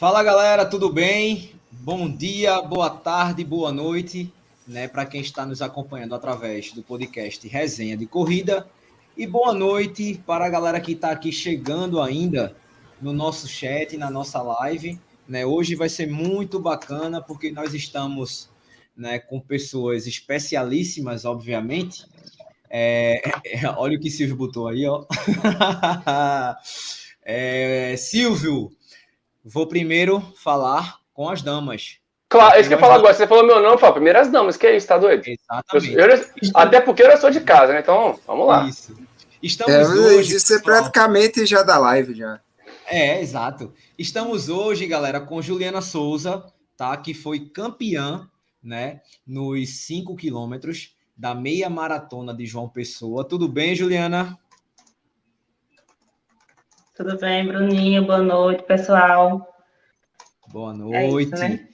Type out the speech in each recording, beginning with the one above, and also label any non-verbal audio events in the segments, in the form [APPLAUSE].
Fala galera, tudo bem? Bom dia, boa tarde, boa noite, né, para quem está nos acompanhando através do podcast Resenha de Corrida. E boa noite para a galera que está aqui chegando ainda no nosso chat, na nossa live. Né? Hoje vai ser muito bacana porque nós estamos né, com pessoas especialíssimas, obviamente. É, [LAUGHS] olha o que Silvio botou aí, ó. [LAUGHS] é, Silvio, vou primeiro falar com as damas. Claro, isso que eu falo agora. Você falou meu nome, fala primeiras damas, que é isso, tá doido? Exatamente. Eu, eu, até porque eu sou de casa, né? Então, vamos lá. Isso. Estamos é, hoje. Isso é praticamente já da live, já. É, exato. Estamos hoje, galera, com Juliana Souza, tá? Que foi campeã, né? Nos 5 quilômetros da meia maratona de João Pessoa. Tudo bem, Juliana? Tudo bem, Bruninho? Boa noite, pessoal. Boa noite. É isso, né?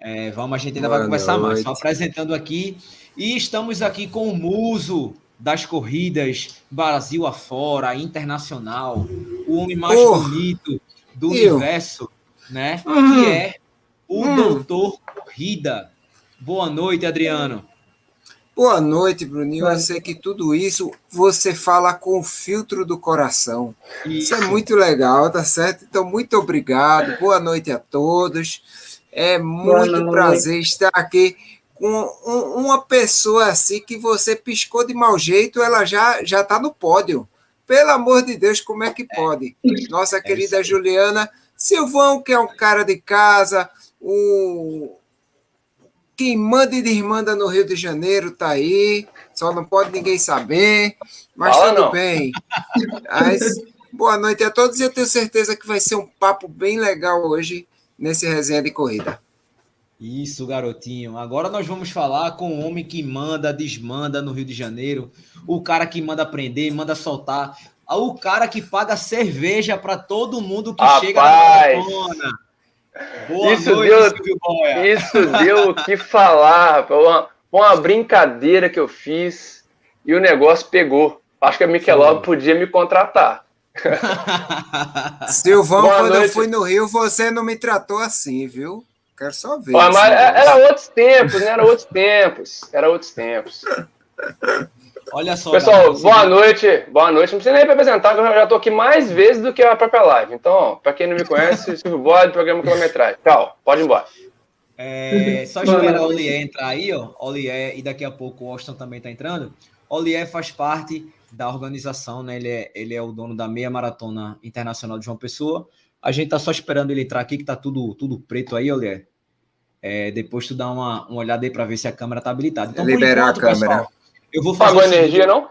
é, vamos, a gente ainda Boa vai conversar noite. mais. Só apresentando aqui. E estamos aqui com o Muso das corridas Brasil afora, internacional, o homem mais oh, bonito do eu. universo, né? Uhum. Que é o uhum. Doutor Corrida. Boa noite, Adriano. Boa noite, Bruninho. Eu sei que tudo isso você fala com o filtro do coração. Isso, isso é muito legal, tá certo? Então, muito obrigado. Boa noite a todos. É muito prazer estar aqui com uma pessoa assim que você piscou de mau jeito, ela já já está no pódio. Pelo amor de Deus, como é que pode? Nossa é querida Juliana Silvão, que é um cara de casa, o quem manda e desmanda no Rio de Janeiro tá aí, só não pode ninguém saber, mas Fala tudo não. bem. Mas, boa noite a todos e eu tenho certeza que vai ser um papo bem legal hoje nesse resenha de corrida. Isso, garotinho. Agora nós vamos falar com o homem que manda, desmanda no Rio de Janeiro, o cara que manda prender, manda soltar, o cara que paga cerveja para todo mundo que Rapaz. chega na maratona. Boa isso noite, deu, Silvio Boia. Isso deu o que falar, uma, uma brincadeira que eu fiz e o negócio pegou. Acho que a Michelob podia me contratar. [LAUGHS] Silvão, Boa quando noite. eu fui no Rio, você não me tratou assim, viu? Quero só ver. mas era outros tempos, né? Era outros tempos. Era outros tempos. [LAUGHS] Olha só. Pessoal, boa noite. Boa noite. Não precisa nem me apresentar, que eu já estou aqui mais vezes do que a própria live. Então, para quem não me conhece, [LAUGHS] Silvio Bode, programa Quilometragem. Tchau, pode ir embora. É, só esperar o Olié entrar aí, ó. Olié, e daqui a pouco o Austin também está entrando. Olié faz parte da organização, né? Ele é, ele é o dono da meia maratona internacional de João Pessoa. A gente tá só esperando ele entrar aqui, que tá tudo, tudo preto aí, Olié. É, depois tu dá uma, uma olhada aí para ver se a câmera tá habilitada. Então, Liberar enquanto, a câmera. Pessoal, eu vou fazer. Pagou energia, não?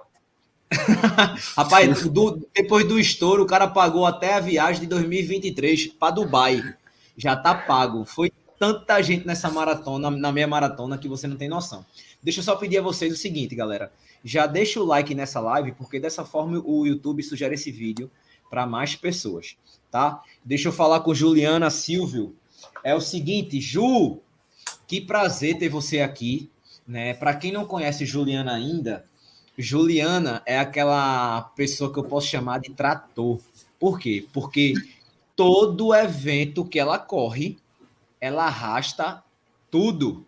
[LAUGHS] Rapaz, do, depois do estouro, o cara pagou até a viagem de 2023 para Dubai. Já tá pago. Foi tanta gente nessa maratona, na minha maratona, que você não tem noção. Deixa eu só pedir a vocês o seguinte, galera. Já deixa o like nessa live, porque dessa forma o YouTube sugere esse vídeo para mais pessoas, tá? Deixa eu falar com Juliana Silvio. É o seguinte, Ju, que prazer ter você aqui. Né? Para quem não conhece Juliana ainda, Juliana é aquela pessoa que eu posso chamar de trator. Por quê? Porque todo evento que ela corre, ela arrasta tudo.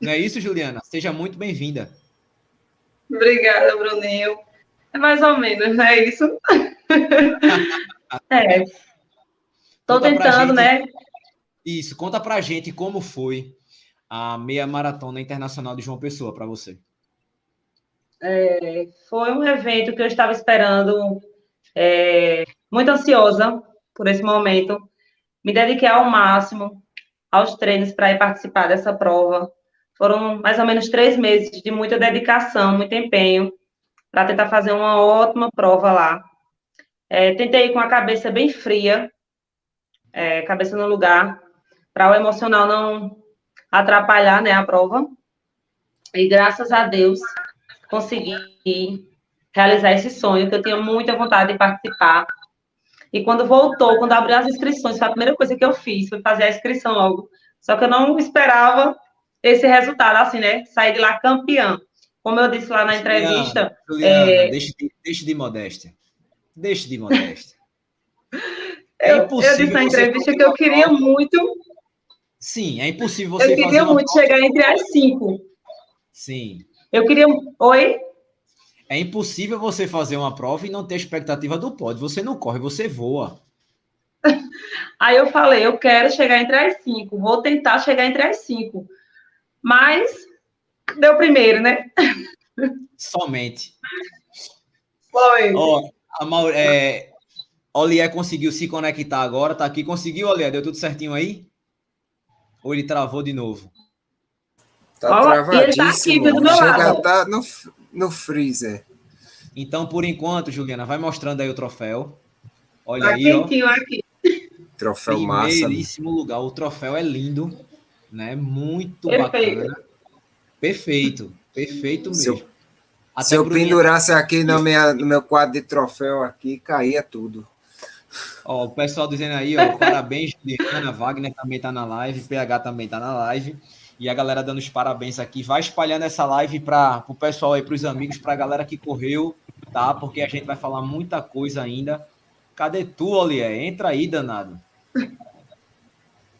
Não é isso, Juliana? Seja muito bem-vinda. Obrigada, Bruninho. É mais ou menos, não é isso? [LAUGHS] é. Estou tentando, né? Isso, conta pra gente como foi a meia maratona internacional de João Pessoa para você? É, foi um evento que eu estava esperando, é, muito ansiosa por esse momento. Me dediquei ao máximo aos treinos para ir participar dessa prova. Foram mais ou menos três meses de muita dedicação, muito empenho para tentar fazer uma ótima prova lá. É, tentei ir com a cabeça bem fria, é, cabeça no lugar, para o emocional não atrapalhar né, a prova. E graças a Deus consegui realizar esse sonho, que eu tinha muita vontade de participar. E quando voltou, quando abriu as inscrições, foi a primeira coisa que eu fiz, foi fazer a inscrição logo. Só que eu não esperava esse resultado, assim, né? Sair de lá campeã. Como eu disse lá na entrevista. Juliana, é... deixe, de, deixe de modéstia. Deixe de modéstia. [LAUGHS] É eu, eu disse na entrevista que eu queria muito. Sim, é impossível você. Eu queria muito prova... chegar entre as cinco. Sim. Eu queria. Oi? É impossível você fazer uma prova e não ter expectativa do pódio. Você não corre, você voa. [LAUGHS] Aí eu falei, eu quero chegar entre as cinco, vou tentar chegar entre as cinco. Mas deu primeiro, né? [LAUGHS] Somente. Foi. Ó, a Maur... é... Olié conseguiu se conectar agora, tá aqui. Conseguiu, Olié? Deu tudo certinho aí? Ou ele travou de novo? Tá travadíssimo. Ele tá aqui, Chega a tá no, no freezer. Então, por enquanto, Juliana, vai mostrando aí o troféu. Olha tá aí, ó. aqui. Troféu massa. Primeiríssimo lugar. O troféu é lindo, né? Muito Perfeito. bacana. Perfeito. Perfeito mesmo. Se eu, se eu pendurasse aqui no, minha, no meu quadro de troféu aqui, caía tudo. Ó, o pessoal dizendo aí, ó, parabéns, Juliana, Wagner também tá na live, PH também tá na live. E a galera dando os parabéns aqui. Vai espalhando essa live para o pessoal aí, para os amigos, para a galera que correu, tá? Porque a gente vai falar muita coisa ainda. Cadê tu, Olié? Entra aí, danado.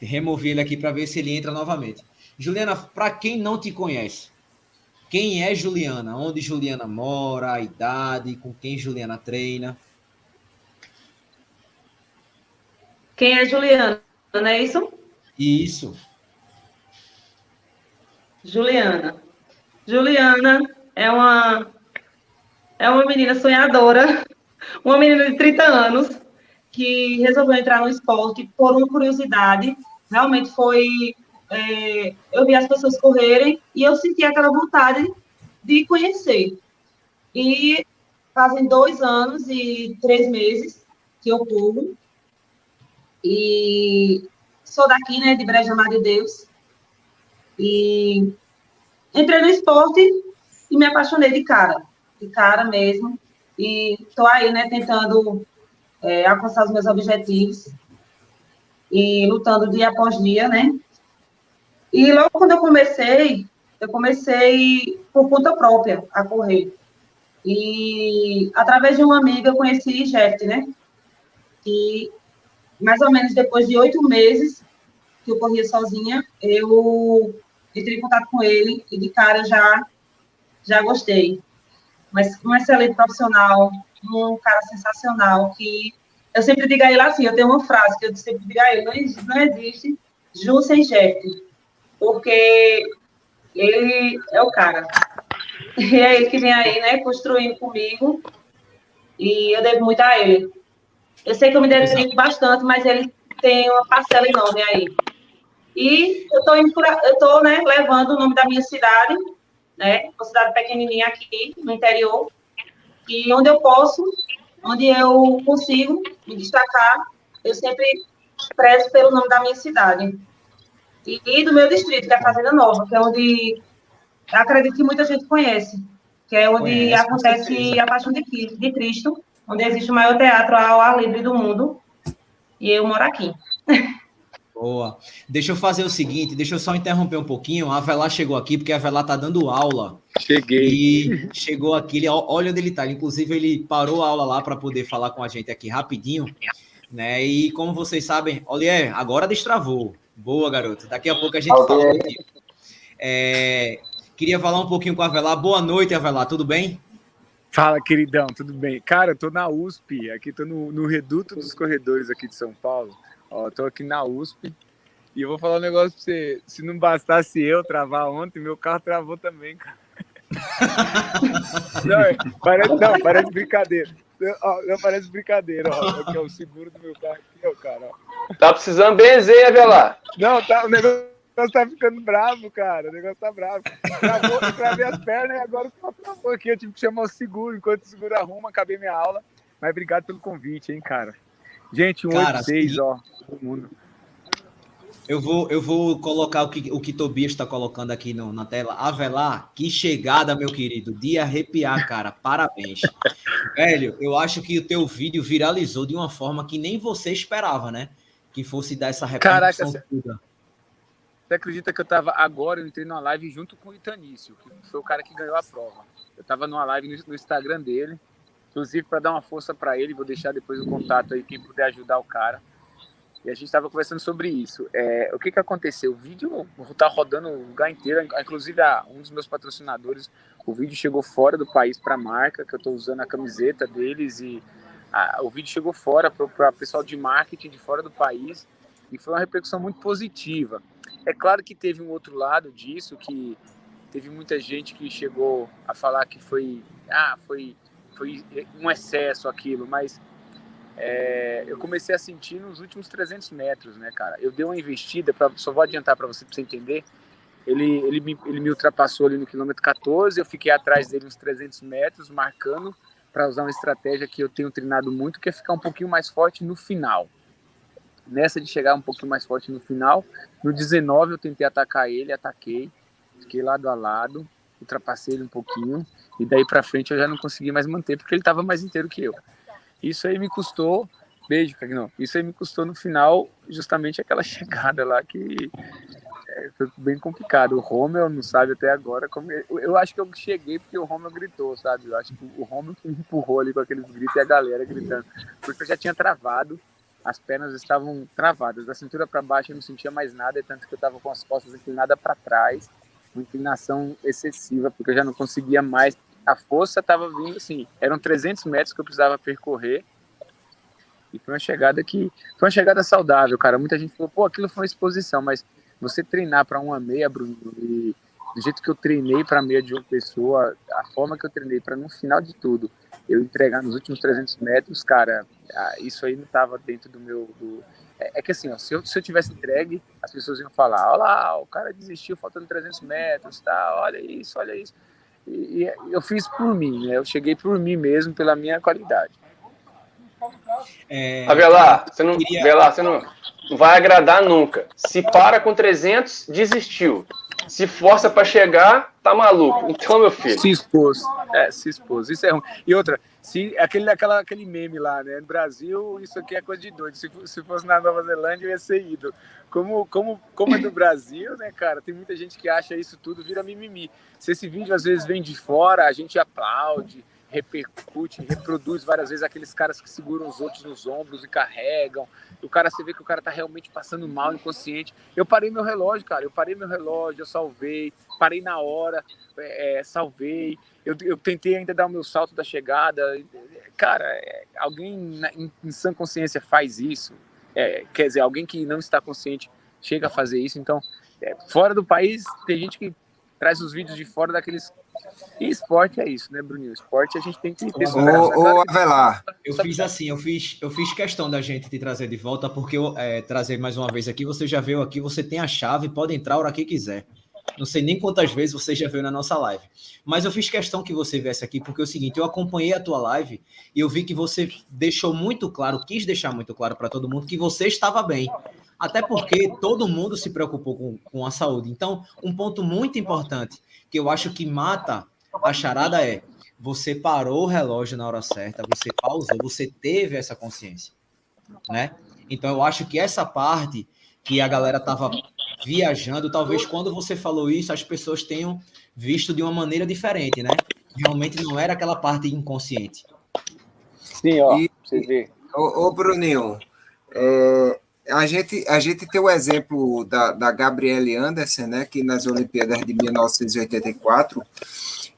Removi ele aqui para ver se ele entra novamente. Juliana, para quem não te conhece, quem é Juliana? Onde Juliana mora, a idade, com quem Juliana treina? Quem é Juliana? Não é isso? Isso. Juliana. Juliana é uma é uma menina sonhadora, [LAUGHS] uma menina de 30 anos que resolveu entrar no esporte por uma curiosidade. Realmente foi é, eu vi as pessoas correrem e eu senti aquela vontade de conhecer. E fazem dois anos e três meses que eu corro. E sou daqui, né, de Breja Mar de Deus. E entrei no esporte e me apaixonei de cara, de cara mesmo. E estou aí, né, tentando é, alcançar os meus objetivos e lutando dia após dia, né? E logo quando eu comecei, eu comecei por conta própria a correr. E através de uma amiga eu conheci Jeff, né? E mais ou menos depois de oito meses que eu corria sozinha, eu entrei em contato com ele e de cara já, já gostei. Mas um excelente profissional, um cara sensacional que eu sempre digo a ele assim, eu tenho uma frase que eu sempre digo a ele, não existe, não Ju sem Jeff, porque ele é o cara. E é ele que vem aí, né, construindo comigo, e eu devo muito a ele. Eu sei que eu me dedico bastante, mas ele tem uma parcela enorme aí. E eu estou eu tô, né, levando o nome da minha cidade, né, uma cidade pequenininha aqui no interior, e onde eu posso, onde eu consigo me destacar, eu sempre prezo pelo nome da minha cidade. E, e do meu distrito, que é a Fazenda Nova, que é onde acredito que muita gente conhece, que é onde conhece, acontece a Paixão de, de Cristo, onde existe o maior teatro ao ar livre do mundo, e eu moro aqui. Boa. Deixa eu fazer o seguinte, deixa eu só interromper um pouquinho. A Avelar chegou aqui porque a Avelar tá dando aula. Cheguei. E chegou aqui, ele, olha onde ele tá. Inclusive, ele parou a aula lá para poder falar com a gente aqui rapidinho. Né? E como vocês sabem, Olier, agora destravou. Boa, garoto. Daqui a pouco a gente fala contigo. É, queria falar um pouquinho com a Avelar. Boa noite, Avelar. Tudo bem? Fala, queridão. Tudo bem? Cara, eu tô na USP. Aqui tô no, no Reduto dos Corredores aqui de São Paulo. Ó, tô aqui na USP e eu vou falar um negócio pra você. Se não bastasse eu travar ontem, meu carro travou também, cara. [LAUGHS] não, é, parece, não, parece brincadeira. Não, não parece brincadeira, ó. Aqui é o seguro do meu carro aqui, ó, cara. Ó. Tá precisando benzer, Avelar. Não, tá, o negócio tá ficando bravo, cara. O negócio tá bravo. Travou, eu travei as pernas e agora só travou aqui. Eu tive que chamar o seguro. Enquanto o seguro arruma, acabei minha aula. Mas obrigado pelo convite, hein, cara. Gente, um cara, 8 ó todo mundo. Eu vou, eu vou colocar o que o que Tobias está colocando aqui no, na tela. Avelar, que chegada, meu querido. De arrepiar, cara. Parabéns. Velho, eu acho que o teu vídeo viralizou de uma forma que nem você esperava, né? Que fosse dar essa repercussão Caraca, toda. Você acredita que eu tava agora, eu entrei numa live junto com o Itanício, que foi o cara que ganhou a prova. Eu tava numa live no, no Instagram dele. Inclusive, para dar uma força para ele, vou deixar depois o contato aí, quem puder ajudar o cara. E a gente estava conversando sobre isso. É, o que, que aconteceu? O vídeo está rodando o lugar inteiro, inclusive a, um dos meus patrocinadores, o vídeo chegou fora do país para a marca, que eu estou usando a camiseta deles, e o vídeo chegou fora para o pessoal de marketing de fora do país, e foi uma repercussão muito positiva. É claro que teve um outro lado disso, que teve muita gente que chegou a falar que foi, ah, foi, foi um excesso aquilo, mas é, eu comecei a sentir nos últimos 300 metros, né, cara? Eu dei uma investida, pra, só vou adiantar para você, você entender. Ele, ele, me, ele me ultrapassou ali no quilômetro 14, eu fiquei atrás dele uns 300 metros, marcando para usar uma estratégia que eu tenho treinado muito, que é ficar um pouquinho mais forte no final. Nessa de chegar um pouquinho mais forte no final, no 19 eu tentei atacar ele, ataquei, fiquei lado a lado, ultrapassei ele um pouquinho, e daí para frente eu já não consegui mais manter, porque ele estava mais inteiro que eu. Isso aí me custou, beijo, Cagnão, isso aí me custou no final justamente aquela [LAUGHS] chegada lá que é, foi bem complicado. O Romel não sabe até agora como. Eu acho que eu cheguei porque o Romel gritou, sabe? Eu acho que o Romel que me empurrou ali com aqueles gritos e a galera gritando. Porque eu já tinha travado, as pernas estavam travadas. Da cintura para baixo eu não sentia mais nada, tanto que eu estava com as costas inclinadas para trás, uma inclinação excessiva, porque eu já não conseguia mais a força estava vindo assim, eram 300 metros que eu precisava percorrer. E foi uma chegada que foi uma chegada saudável, cara. Muita gente falou, pô, aquilo foi uma exposição, mas você treinar para uma meia, Bruno, e do jeito que eu treinei para meia de uma pessoa, a forma que eu treinei para no final de tudo eu entregar nos últimos 300 metros, cara, ah, isso aí não estava dentro do meu. Do... É, é, que assim, ó, se, eu, se eu tivesse entregue, as pessoas iam falar: olha lá, o cara desistiu faltando 300 metros, tá? Olha isso, olha isso. E, eu fiz por mim, né? Eu cheguei por mim mesmo, pela minha qualidade. É, Avelar, você não, queria... Avelar, você não, não vai agradar nunca. Se para com 300, desistiu. Se força para chegar, tá maluco. Então, meu filho. Se expôs. É, se expôs. Isso é ruim. E outra, se aquele, aquela, aquele meme lá, né? No Brasil, isso aqui é coisa de doido. Se, se fosse na Nova Zelândia, eu ia ser ido. Como, como, como é do Brasil, né, cara? Tem muita gente que acha isso tudo, vira mimimi. Se esse vídeo às vezes vem de fora, a gente aplaude, repercute, reproduz várias vezes aqueles caras que seguram os outros nos ombros e carregam. O cara, você vê que o cara tá realmente passando mal, inconsciente. Eu parei meu relógio, cara. Eu parei meu relógio, eu salvei, parei na hora, é, é salvei. Eu, eu, tentei ainda dar o meu salto da chegada. Cara, é, alguém na, em, em sã consciência faz isso? É, quer dizer, alguém que não está consciente chega a fazer isso. Então, é, fora do país, tem gente que traz os vídeos de fora daqueles. E esporte é isso, né, Bruninho? Esporte a gente tem que ter. Ô, ô Avelar. Eu fiz assim, eu fiz, eu fiz questão da gente te trazer de volta, porque eu é, trazer mais uma vez aqui, você já veio aqui, você tem a chave, pode entrar a hora que quiser. Não sei nem quantas vezes você já veio na nossa live. Mas eu fiz questão que você viesse aqui, porque é o seguinte, eu acompanhei a tua live e eu vi que você deixou muito claro, quis deixar muito claro para todo mundo que você estava bem. Até porque todo mundo se preocupou com, com a saúde. Então, um ponto muito importante que eu acho que mata a charada é você parou o relógio na hora certa, você pausou, você teve essa consciência, né? Então eu acho que essa parte que a galera tava viajando, talvez quando você falou isso, as pessoas tenham visto de uma maneira diferente, né? Realmente não era aquela parte inconsciente. Sim, ó, e, você vê. Ô, ô Bruninho, é, a, gente, a gente tem o exemplo da, da Gabriele Anderson, né, que nas Olimpíadas de 1984,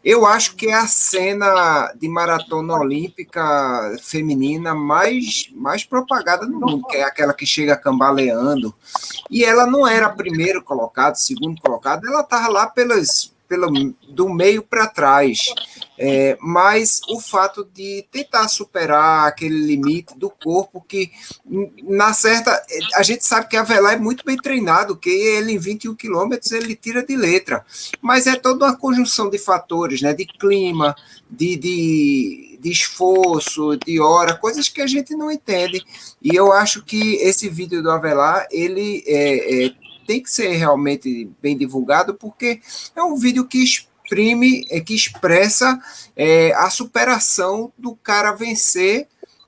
eu acho que é a cena de maratona olímpica feminina mais, mais propagada no mundo, que é aquela que chega cambaleando. E ela não era primeiro colocado, segundo colocado, ela estava lá pelas, pelo, do meio para trás. É, mas o fato de tentar superar aquele limite do corpo que, na certa, a gente sabe que a Velar é muito bem treinado, que ele em 21 quilômetros ele tira de letra, mas é toda uma conjunção de fatores, né, de clima, de, de, de esforço, de hora, coisas que a gente não entende, e eu acho que esse vídeo do Avelar, ele é, é tem que ser realmente bem divulgado, porque é um vídeo que exprime, é, que expressa é, a superação do cara vencer.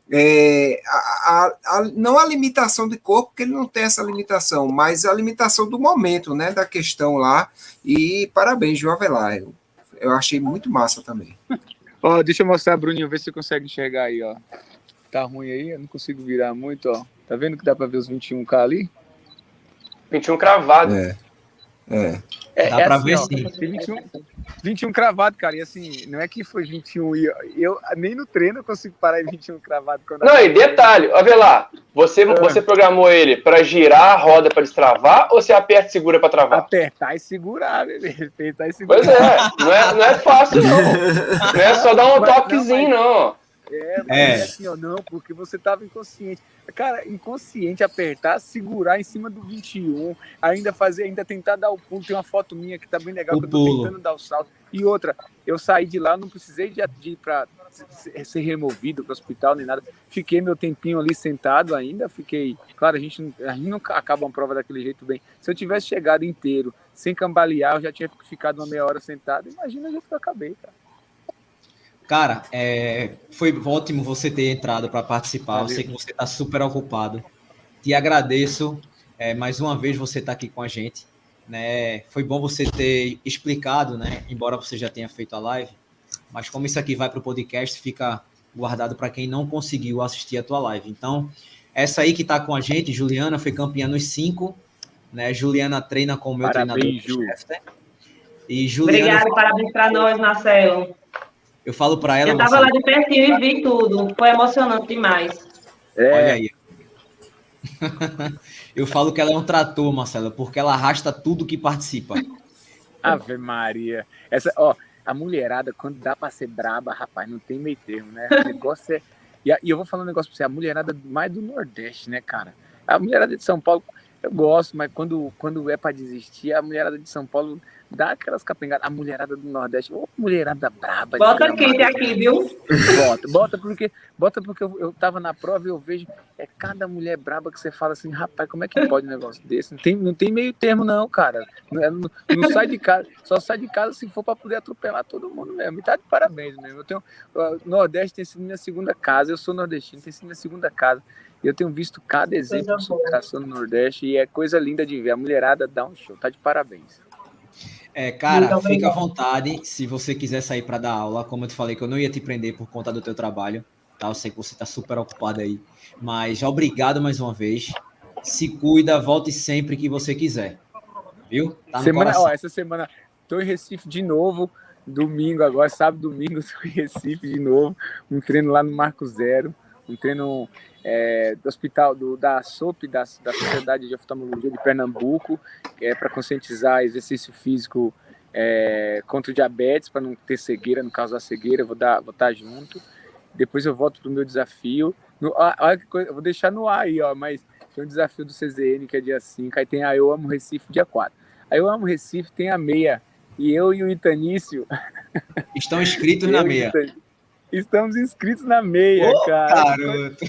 É, a, a, a, não a limitação de corpo, porque ele não tem essa limitação, mas a limitação do momento, né, da questão lá. E parabéns, João Avelar. Eu, eu achei muito massa também. Ó, deixa eu mostrar, Bruninho, ver se você consegue enxergar aí, ó. Tá ruim aí, eu não consigo virar muito, ó. Tá vendo que dá pra ver os 21k ali? 21 cravado. É. É. É, Dá é pra assim, ver ó, sim. Tem 21, 21 cravado, cara. E assim, não é que foi 21 e eu, eu nem no treino eu consigo parar em 21 cravado. Quando Não, e detalhe, ó, vê lá. Você, você programou ele pra girar a roda pra destravar ou você aperta e segura pra travar? Apertar e segurar, bebê. Apertar e segurar. Pois é, não é, não é fácil, não. [LAUGHS] Não é só dar um Mas não, toquezinho, não. É, mas É. é assim, ó, não, porque você tava inconsciente. Cara, inconsciente apertar, segurar em cima do 21, ainda fazer, ainda tentar dar o pulo. Tem uma foto minha que tá bem legal, O que eu tô pulo. tentando dar o salto. E outra, eu saí de lá, não precisei de, de ir pra ser removido para o hospital nem nada. Fiquei meu tempinho ali sentado ainda, fiquei. Claro, a gente, não- a gente nunca acaba uma prova daquele jeito bem. Se eu tivesse chegado inteiro, sem cambalear, eu já tinha ficado uma meia hora sentado. Imagina o jeito que eu acabei, cara. Cara, é, foi ótimo você ter entrado para participar. Eu sei que você está super ocupado. Te agradeço. é, mais uma vez você está aqui com a gente. Né? Foi bom você ter explicado, né? Embora você já tenha feito a live. Mas como isso aqui vai para o podcast, fica guardado para quem não conseguiu assistir a tua live. Então, essa aí que está com a gente, Juliana, foi campeã nos cinco. Né? Juliana treina com o meu Parabéns, treinador. Ju. E Juliana, Obrigada, parabéns para nós, Marcelo. Eu falo para ela. Eu estava lá de pertinho e vi tudo. Foi emocionante demais. É, Olha aí. [LAUGHS] Eu falo que ela é um trator, Marcela, porque ela arrasta tudo que participa. Ave Maria. Essa, ó, a mulherada, quando dá pra ser braba, rapaz, não tem meio termo, né? O negócio é. E, e eu vou falar um negócio pra você, a mulherada mais do Nordeste, né, cara? A mulherada de São Paulo, eu gosto, mas quando, quando é pra desistir, a mulherada de São Paulo dá aquelas capengadas. A mulherada do Nordeste, ô, mulherada braba. Bota de quente aqui, viu? Bota, bota porque, bota porque eu, eu tava na prova e eu vejo é cada mulher braba que você fala assim, rapaz, como é que pode um negócio desse? Não tem, não tem meio termo não, cara. Não, é- não- não sai de casa, só sai de casa se for para poder atropelar todo mundo mesmo. E tá de parabéns mesmo. Eu tenho, ó, Nordeste tem sido minha segunda casa, eu sou nordestino, tem sido minha segunda casa. Eu tenho visto cada exemplo de superação no Nordeste e é coisa linda de ver. A mulherada dá um show, tá de parabéns. É, cara, Muito fica à vontade se você quiser sair para dar aula. Como eu te falei, que eu não ia te prender por conta do teu trabalho. Tá? Eu sei que você está super ocupado aí. Mas obrigado mais uma vez. Se cuida, volte sempre que você quiser. Viu? Tá no semana, ó, essa semana tô em Recife de novo, domingo agora, sábado, domingo, [LAUGHS] tô em Recife de novo, um treino lá no Marco Zero, um treino é, do hospital do, da SOP, da, da Sociedade de Oftalmologia de Pernambuco, é para conscientizar exercício físico é, contra o diabetes, para não ter cegueira, no caso da cegueira, vou dar, vou estar junto. Depois eu volto pro meu desafio. No, olha que coisa, eu vou deixar no ar aí, ó, mas tem um desafio do CZN que é dia 5, aí tem a Eu Amo Recife dia 4. Aí Eu Amo Recife tem a meia. E eu e o Itanício. Estão inscritos na o meia. Itanício, Estamos inscritos na meia, Ô, cara. Garoto.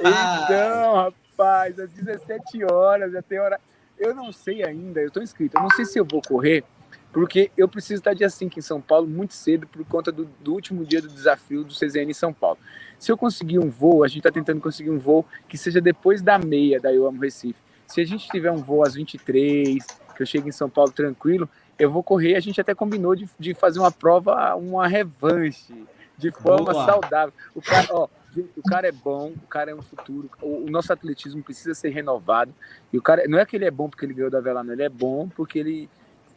Então, rapaz, às 17 horas, já tem hora. Eu não sei ainda, eu tô inscrito. Eu não sei se eu vou correr, porque eu preciso estar dia 5 em São Paulo muito cedo por conta do, do último dia do desafio do CZN em São Paulo. Se eu conseguir um voo, a gente está tentando conseguir um voo que seja depois da meia da Eu Amo Recife. Se a gente tiver um voo às 23, que eu chegue em São Paulo tranquilo, eu vou correr. A gente até combinou de, de fazer uma prova, uma revanche, de forma Boa. saudável. O cara, ó, o cara é bom, o cara é um futuro. O, o nosso atletismo precisa ser renovado. E o cara, não é que ele é bom porque ele ganhou da Vela, não. Ele é bom porque ele,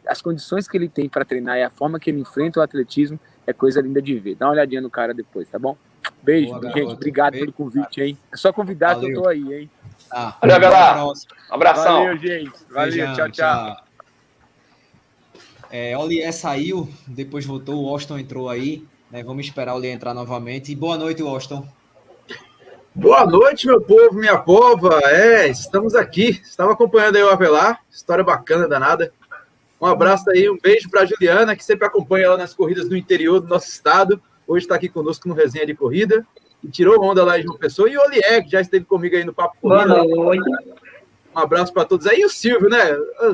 as condições que ele tem para treinar e a forma que ele enfrenta o atletismo é coisa linda de ver. Dá uma olhadinha no cara depois, tá bom? Beijo, Boa, gente. garoto. Obrigado Beijo, pelo convite, hein? É só convidar que eu Valeu. tô aí, hein? Tá. Valeu, Até a Belar. próxima. Um abração. Valeu, gente. Valeu, Beijão, tchau, tchau. É, Olié saiu, depois voltou, o Washington entrou aí. Né? Vamos esperar o Olié entrar novamente. E boa noite, Washington. Boa noite, meu povo, minha pova. É, estamos aqui. Estava acompanhando aí o Avelar. História bacana, danada. Um abraço aí, um beijo para Juliana, que sempre acompanha lá nas corridas do interior do nosso estado. Hoje está aqui conosco no Resenha de Corrida. E tirou onda lá em João Pessoa. E o Olié, que já esteve comigo aí no Papo Boa Corrida. noite. Um abraço para todos aí. E o Silvio, né?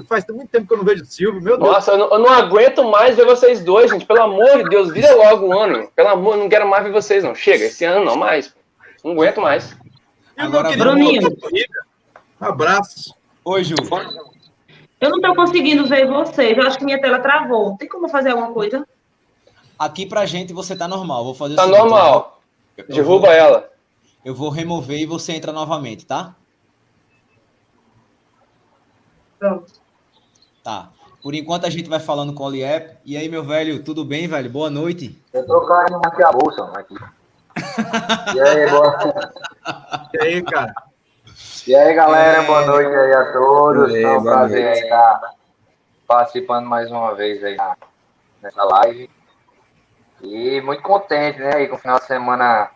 Faz muito tempo que eu não vejo o Silvio. Meu Deus. Nossa, eu não, eu não aguento mais ver vocês dois, gente. Pelo amor de Deus, vira logo um ano. Pelo amor, não quero mais ver vocês, não. Chega, esse ano não mais. Não aguento mais. E o Agora, meu querido Bruninho. Um abraço. Oi, Ju. Eu não estou conseguindo ver vocês. Eu acho que minha tela travou. Tem como fazer alguma coisa? Aqui pra gente você tá normal. Vou fazer Tá seguinte, normal. Eu, Derruba vou, ela. Eu vou remover e você entra novamente, tá? Pronto. Tá. Por enquanto a gente vai falando com o Oliep. E aí, meu velho, tudo bem, velho? Boa noite. Eu tô caindo aqui a bolsa, aqui. E aí, boa... E aí, cara? E aí, galera, é... boa noite aí a todos. É um prazer aí estar participando mais uma vez aí nessa live. E muito contente, né, aí com o final de semana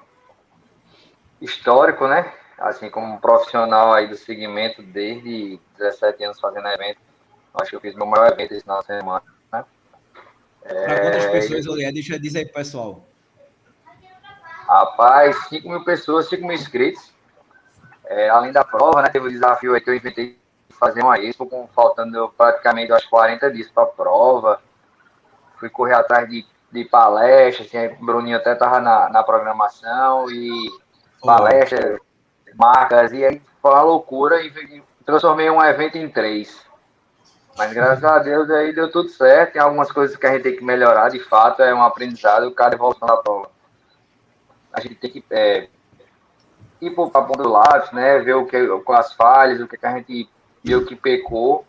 histórico, né? Assim, como profissional aí do segmento desde 17 anos fazendo evento. Acho que eu fiz meu maior evento esse final de semana, né? Para quantas é... pessoas, Olé? Deixa eu dizer aí pro pessoal. Rapaz, 5 mil pessoas, 5 mil inscritos. É, além da prova, né? Teve o desafio aí que eu inventei fazer uma expo, com, faltando praticamente acho 40 dias para a prova. Fui correr atrás de, de palestras, assim, o Bruninho até estava na, na programação e palestras, marcas, e aí foi uma loucura e transformei um evento em três. Mas graças a Deus aí deu tudo certo. Tem algumas coisas que a gente tem que melhorar, de fato, é um aprendizado, o cara voltando à prova. A gente tem que é, ir para a ponta do lápis, né? Ver o que, com as falhas, o que, que a gente viu que pecou.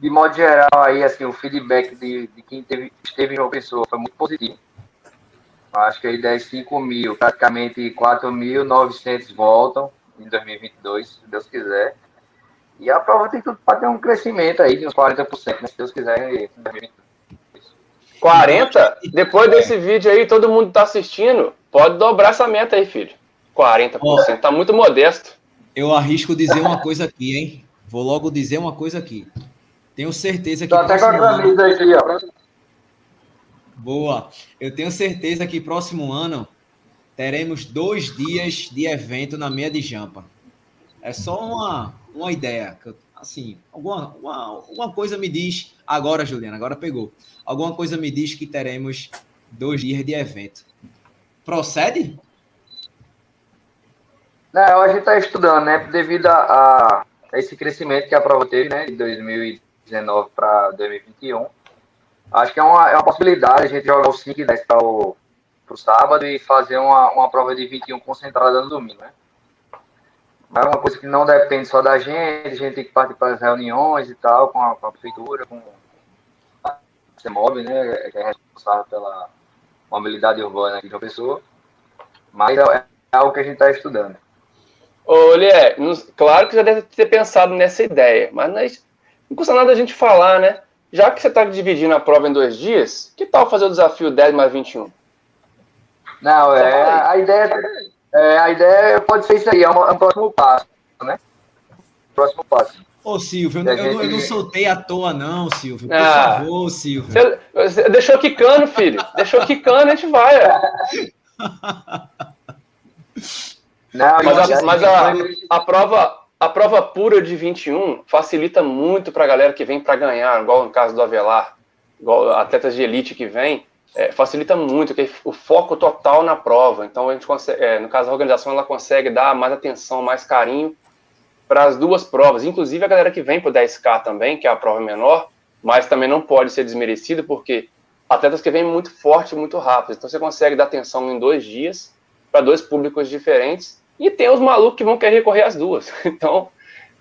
De modo geral, aí, assim, o feedback de, de quem teve, esteve em uma pessoa foi muito positivo. Acho que aí 10, 5 mil, praticamente 4.900 voltam em 2022, se Deus quiser. E a prova tem tudo para ter um crescimento aí de uns 40%, né, se Deus quiser, em 2022. 40? Depois desse vídeo aí, todo mundo está assistindo, pode dobrar essa meta aí, filho. 40%, oh, tá muito modesto. Eu arrisco dizer uma coisa aqui, hein? Vou logo dizer uma coisa aqui. Tenho certeza que. Tô até com a camisa aqui, ó. Boa. Eu tenho certeza que próximo ano teremos dois dias de evento na meia de Jampa. É só uma, uma ideia. Assim, alguma uma, uma coisa me diz. Agora, Juliana, agora pegou. Alguma coisa me diz que teremos dois dias de evento. Procede? Não, a gente está estudando, né? Devido a, a, esse crescimento que a prova teve, né? De 2019 para 2021. Acho que é uma, é uma possibilidade a gente jogar o 5 e 10 para o sábado e fazer uma, uma prova de 21 concentrada no domingo, né? Mas é uma coisa que não depende só da gente, a gente tem que participar das reuniões e tal, com a, com a prefeitura, com a CEMOB, né? Que é responsável pela mobilidade urbana aqui de uma pessoa. Mas é, é algo que a gente está estudando. Ô, Lié, claro que já deve ter pensado nessa ideia, mas não custa nada a gente falar, né? Já que você está dividindo a prova em dois dias, que tal fazer o desafio 10 mais 21? Não, é, a ideia, é, a ideia pode ser isso aí, é um, é um próximo passo, né? Próximo passo. Ô, Silvio, eu, eu, eu, não soltei à toa, não, Silvio. Por ah, favor, Silvio. Você, você deixou quicando, filho. Deixou quicando, a gente vai. [LAUGHS] Não, mas a, mas a, a, prova, a prova pura de 21 facilita muito para a galera que vem para ganhar, igual no caso do Avelar, igual atletas de elite que vem, é, facilita muito, que o foco total na prova. Então, a gente consegue, é, no caso da organização, ela consegue dar mais atenção, mais carinho para as duas provas. Inclusive, a galera que vem para o 10K também, que é a prova menor, mas também não pode ser desmerecido, porque atletas que vêm muito forte, muito rápido. Então, você consegue dar atenção em dois dias para dois públicos diferentes e tem os malucos que vão querer recorrer às duas. [LAUGHS] Então,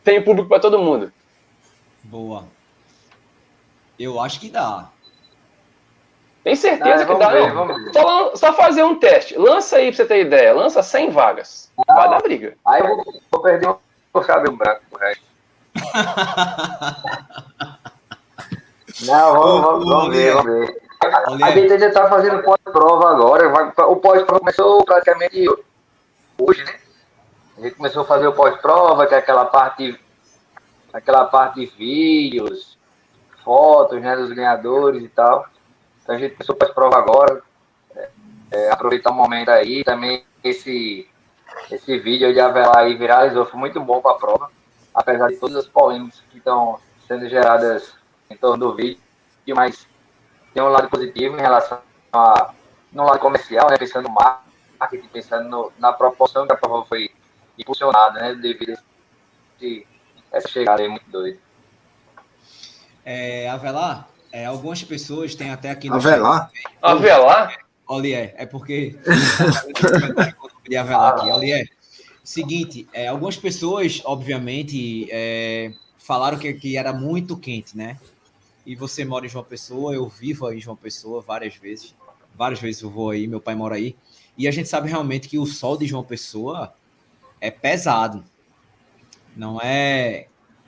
tem público para todo mundo. Boa. Eu acho que dá. Tem certeza ah, que dá, ver, Só, só, fazer um teste. Lança aí pra você ter ideia. Lança 100 vagas. Não. Vai dar briga. Aí eu vou, vou perder o cabelo branco pro resto. [LAUGHS] Não, vamos, vamos, vamos ver, vamos ver. A gente ainda tá fazendo pós-prova agora. O pós-prova começou praticamente hoje, né? A gente começou a fazer o pós-prova, que é aquela parte, aquela parte de vídeos, fotos, né, dos ganhadores e tal. A gente começou pós-prova agora. É, é, aproveitar o momento aí, também esse, esse vídeo de Avelar aí viralizou, foi muito bom para a prova, apesar de todas as polêmicas que estão sendo geradas em torno do vídeo, mas tem um lado positivo em relação a no lado comercial, né, pensando no marketing, pensando no, na proporção que a prova foi impulsionada, né, devido a esse, essa chegada aí muito doida. É, Avelar, é, algumas pessoas têm até aqui no Avelar? Avelar? Olier, é porque. [LAUGHS] aqui. Olier, seguinte, é, algumas pessoas, obviamente, é, falaram que, que era muito quente, né? E você mora em João Pessoa, eu vivo aí em João Pessoa várias vezes. Várias vezes eu vou aí, meu pai mora aí. E a gente sabe realmente que o sol de João Pessoa é pesado. Não é.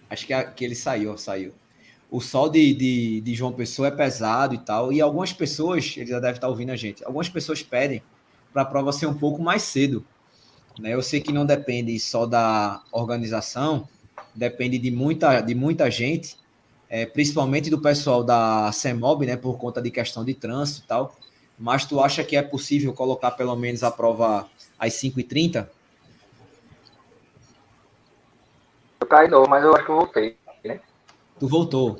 Acho que, que ele saiu, saiu. O sol de, de, de, João Pessoa é pesado e tal. E algumas pessoas, ele já deve estar ouvindo a gente, algumas pessoas pedem para a prova ser um pouco mais cedo. Né? Eu sei que não depende só da organização, depende de muita, de muita gente, é, principalmente do pessoal da CEMOB, né, por conta de questão de trânsito e tal. Mas tu acha que é possível colocar pelo menos a prova às 5h30? Eu caí novo, mas eu acho que eu voltei. Tu voltou.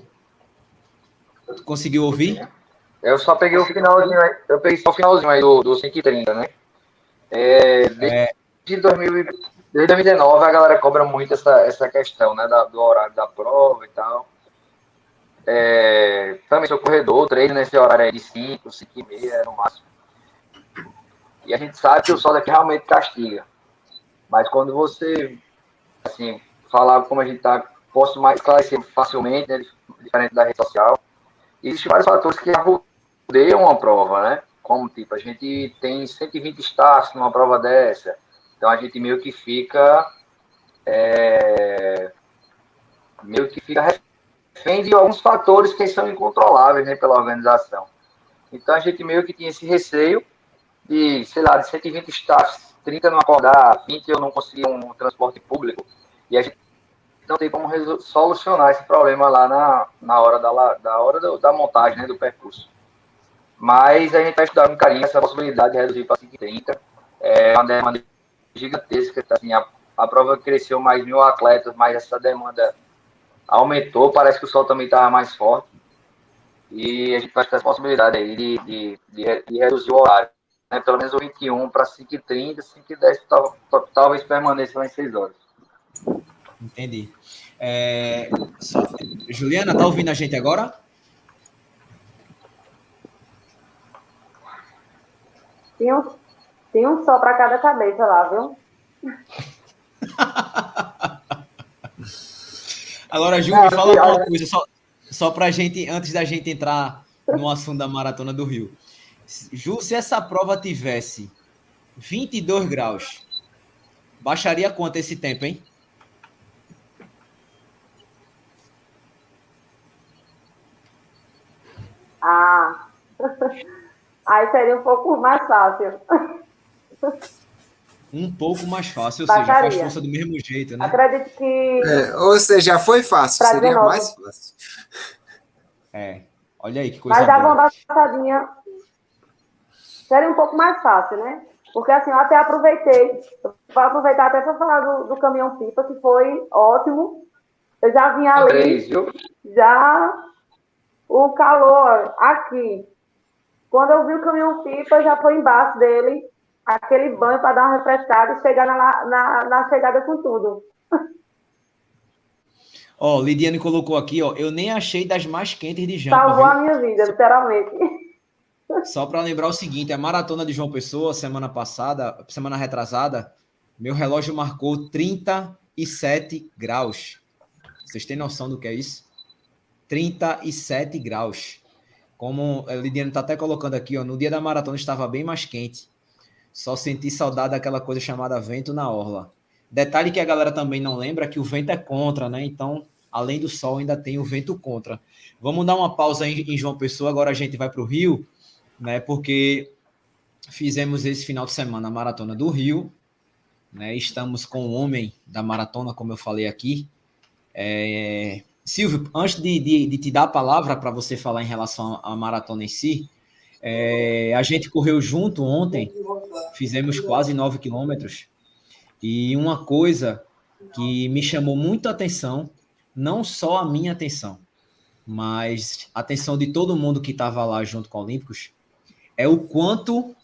Tu conseguiu ouvir? Eu só peguei o finalzinho, eu peguei só o finalzinho aí do, do 5h30, né? É, desde, é... 2000, desde 2019 a galera cobra muito essa, essa questão, né? Da, do horário da prova e tal. É, também sou corredor, treino nesse horário aí de 5, 5 e meia no máximo. E a gente sabe que o sol daqui realmente castiga. Mas quando você, assim, falar como a gente tá, posso mais esclarecer facilmente, né, diferente da rede social, existem vários fatores que rodeiam uma prova, né? Como, tipo, a gente tem 120 starts numa prova dessa, então a gente meio que fica é, meio que fica refém de alguns fatores que são incontroláveis né, pela organização. Então a gente meio que tinha esse receio de, sei lá, de 120 staffs, 30 não acordar, 20 eu não conseguir um transporte público, e a gente não tem como solucionar esse problema lá na, na hora, da, da, hora do, da montagem né, do percurso. Mas a gente vai estudar com carinho essa possibilidade de reduzir para 530. É uma demanda gigantesca. Assim, a, a prova cresceu mais mil atletas, mas essa demanda aumentou, parece que o sol também estava mais forte. E a gente vai ter essa possibilidade aí de, de, de, de reduzir o horário. Né? Pelo menos o 21 para 5h30, 5h10 tal, talvez permaneça em 6 horas. Entendi. É, só, Juliana, tá ouvindo a gente agora? Tem um, tem um só para cada cabeça lá, viu? [LAUGHS] Agora, Ju, me fala uma coisa, só, só para gente, antes da gente entrar no assunto da Maratona do Rio. Ju, se essa prova tivesse 22 graus, baixaria quanto esse tempo, hein? Ah, aí seria um pouco mais fácil. um pouco mais fácil, ou seja, faz força do mesmo jeito, né? Acredito que. É, ou seja, foi fácil, seria mais fácil. É, olha aí que coisa Mas dava uma baixadinha. Seria um pouco mais fácil, né? Porque assim, eu até aproveitei, vou aproveitar até para falar do, do caminhão pipa, que foi ótimo. Eu já vim ali, já o calor aqui. Quando eu vi o caminhão pipa, já foi embaixo dele, aquele banho para dar uma refrescada e chegar na, na, na chegada com tudo. Ó, oh, Lidiane colocou aqui, ó, eu nem achei das mais quentes de Jampa. Salvou viu? a minha vida, literalmente. Só para lembrar o seguinte, a maratona de João Pessoa, semana passada, semana retrasada, meu relógio marcou 37 graus. Vocês têm noção do que é isso? 37 graus. Como a Lidiane está até colocando aqui, ó, no dia da maratona estava bem mais quente. Só senti saudade daquela coisa chamada vento na orla. Detalhe que a galera também não lembra que o vento é contra, né? Então, além do sol, ainda tem o vento contra. Vamos dar uma pausa em, em João Pessoa, agora a gente vai para o Rio, né? Porque fizemos esse final de semana a maratona do Rio, né? Estamos com o homem da maratona, como eu falei aqui. É... Silvio, antes de, de, de te dar a palavra para você falar em relação à maratona em si, é, a gente correu junto ontem, fizemos quase 9 quilômetros, e uma coisa que me chamou muito a atenção, não só a minha atenção, mas a atenção de todo mundo que estava lá junto com Olímpicos, é o quanto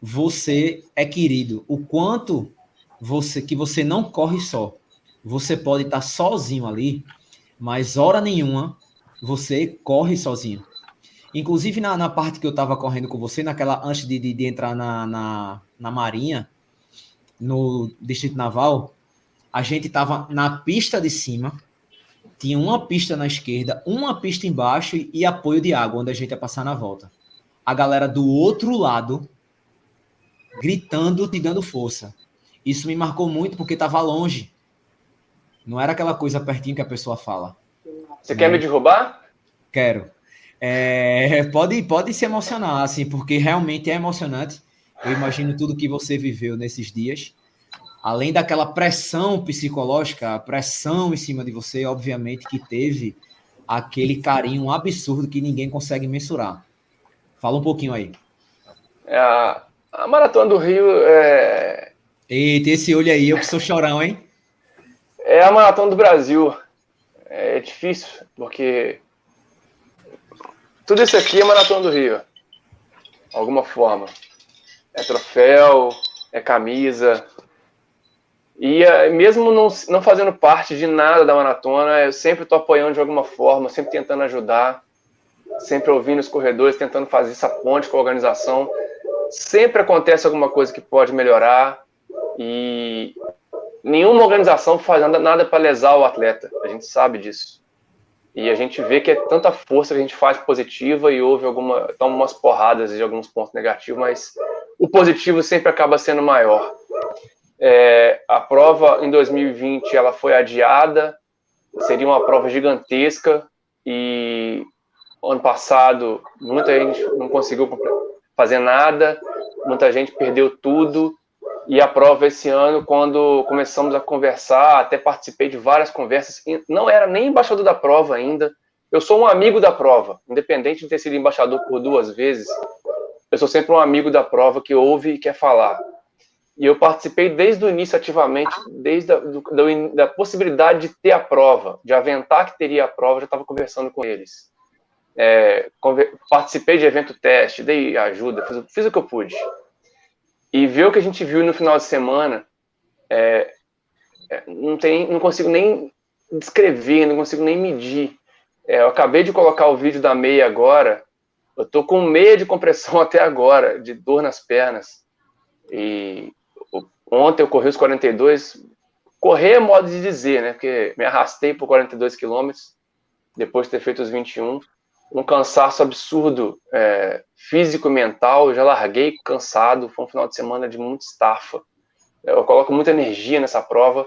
você é querido, o quanto você que você não corre só. Você pode estar sozinho ali, mas hora nenhuma você corre sozinho. Inclusive na, na parte que eu estava correndo com você, naquela antes de, de, de entrar na, na, na Marinha, no Distrito Naval, a gente estava na pista de cima, tinha uma pista na esquerda, uma pista embaixo e, apoio de água, onde a gente ia passar na volta. A galera do outro lado gritando, te dando força. Isso me marcou muito porque estava longe. Não era aquela coisa pertinho que a pessoa fala. Você quer me derrubar? Quero. É, [LAUGHS] pode, pode se emocionar, assim, porque realmente é emocionante. Eu imagino tudo que você viveu nesses dias. Além daquela pressão psicológica, a pressão em cima de você, obviamente que teve aquele carinho absurdo que ninguém consegue mensurar. Fala um pouquinho aí. É, a, a Maratona do Rio é. Eita, esse olho aí, eu que sou chorão, hein? É a Maratona do Brasil. É difícil, porque tudo isso aqui é Maratona do Rio. Alguma forma. É troféu, é camisa. E é, mesmo não, não fazendo parte de nada da maratona, eu sempre estou apoiando de alguma forma, sempre tentando ajudar, sempre ouvindo os corredores, tentando fazer essa ponte com a organização. Sempre acontece alguma coisa que pode melhorar e nenhuma organização faz nada, para lesar o atleta. A gente sabe disso. E a gente vê que é tanta força que a gente faz positiva e houve alguma, toma umas porradas de alguns pontos negativos, mas o positivo sempre acaba sendo maior. É, a prova em 2020 ela foi adiada, seria uma prova gigantesca e ano passado muita gente não conseguiu fazer nada, muita gente perdeu tudo e a prova esse ano, quando começamos a conversar, até participei de várias conversas, não era nem embaixador da prova ainda, eu sou um amigo da prova, independente de ter sido embaixador por duas vezes, eu sou sempre um amigo da prova que ouve e quer falar. E eu participei desde o início ativamente, desde a do, da, possibilidade de ter a prova, de aventar que teria a prova, já estava conversando com eles. É, participei de evento teste, dei ajuda, fiz, fiz, o que eu pude. E ver o que a gente viu no final de semana, é, é, não, tem, não consigo nem descrever, não consigo nem medir. É, eu acabei de colocar o vídeo da meia agora, eu tô com meia de compressão [LAUGHS] até agora, de dor nas pernas. E ontem eu corri os 42. Correr é modo de dizer, né? Porque me arrastei por 42 quilômetros, depois de ter feito os 21. Um cansaço absurdo, é, físico e mental. Eu já larguei cansado. Foi um final de semana de muita estafa. Eu coloco muita energia nessa prova.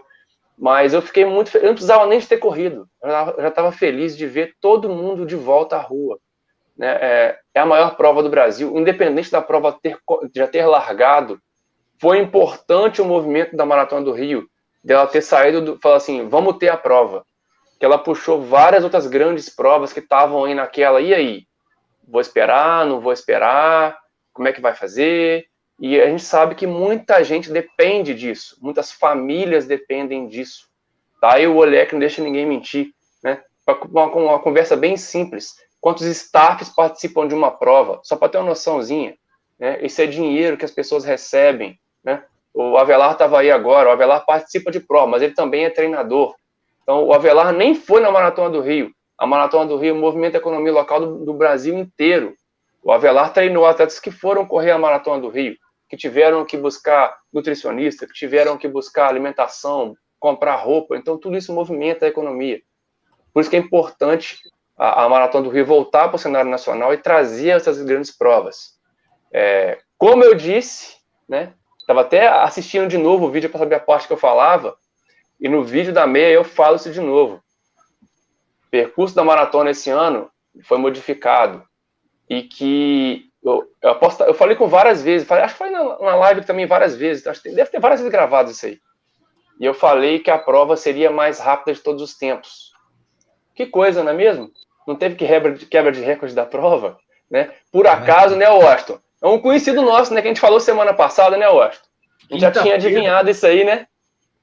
Mas eu fiquei muito. Eu não precisava nem de ter corrido. Eu já estava feliz de ver todo mundo de volta à rua né, é, é, a maior prova do Brasil, independente da prova ter, já ter largado, foi importante o movimento da Maratona do Rio, dela ter saído, do, falar assim, vamos ter a prova, que ela puxou várias outras grandes provas que estavam aí naquela, e aí? Vou esperar, não vou esperar, como é que vai fazer? E a gente sabe que muita gente depende disso, muitas famílias dependem disso. Tá aí o que não deixa ninguém mentir, né? Uma, uma conversa bem simples quantos staffs participam de uma prova, só para ter uma noçãozinha. Né? Isso é dinheiro que as pessoas recebem. Né? O Avelar estava aí agora, o Avelar participa de prova, mas ele também é treinador. Então, o Avelar nem foi na Maratona do Rio. A Maratona do Rio movimenta a economia local do, do Brasil inteiro. O Avelar treinou atletas que foram correr a Maratona do Rio, que tiveram que buscar nutricionista, que tiveram que buscar alimentação, comprar roupa. Então, tudo isso movimenta a economia. Por isso que é importante a, a Maratona do Rio voltar para o cenário nacional e trazer essas grandes provas. É, como eu disse, né, estava até assistindo de novo o vídeo para saber a parte que eu falava, e no vídeo da meia eu falo isso de novo. O percurso da maratona esse ano foi modificado e que eu, eu, aposto, eu falei com várias vezes, falei, acho que foi na, na live também várias vezes, acho que deve ter várias vezes gravado isso aí. E eu falei que a prova seria mais rápida de todos os tempos. Que coisa, não é mesmo? Não teve que quebra de, quebra de recorde da prova, né? Por acaso, né, Washington? É um conhecido nosso, né? Que a gente falou semana passada, né, Washington? A gente já tinha adivinhado isso aí, né?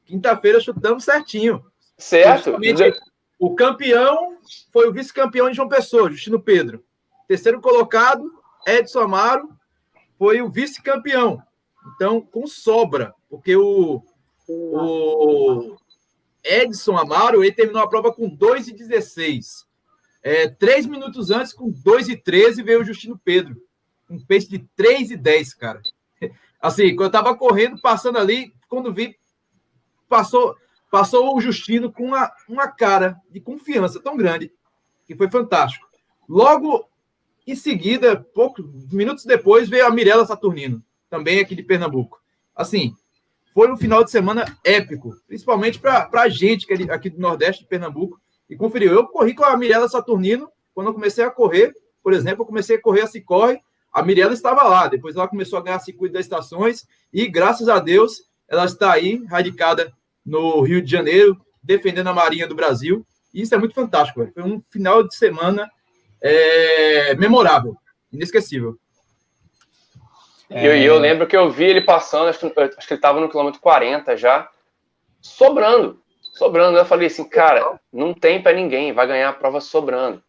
Quinta-feira chutamos certinho. Certo. O campeão foi o vice-campeão de João Pessoa, Justino Pedro. Terceiro colocado, Edson Amaro, foi o vice-campeão. Então, com sobra, porque o, o Edson Amaro, ele terminou a prova com 2,16. É, três minutos antes, com 2 e 13, veio o Justino Pedro. Um pace de 3 e 10, cara. Assim, quando eu tava correndo, passando ali, quando vi, passou, passou o Justino com uma, uma cara de confiança tão grande, que foi fantástico. Logo em seguida, poucos minutos depois, veio a Mirella Saturnino, também aqui de Pernambuco. Assim, foi um final de semana épico, principalmente para a gente que é aqui do Nordeste de Pernambuco, e conferiu. Eu corri com a Mirella Saturnino, quando eu comecei a correr, por exemplo, eu comecei a correr a Cicorre, a Mirella estava lá, depois ela começou a ganhar circuito das estações, e graças a Deus, ela está aí, radicada no Rio de Janeiro, defendendo a Marinha do Brasil, e isso é muito fantástico, foi um final de semana é, memorável, inesquecível. E eu, eu, lembro que eu vi ele passando, acho que, acho que ele estava no quilômetro 40 já, sobrando, sobrando. Eu falei assim, cara, não tem para ninguém, vai ganhar a prova sobrando.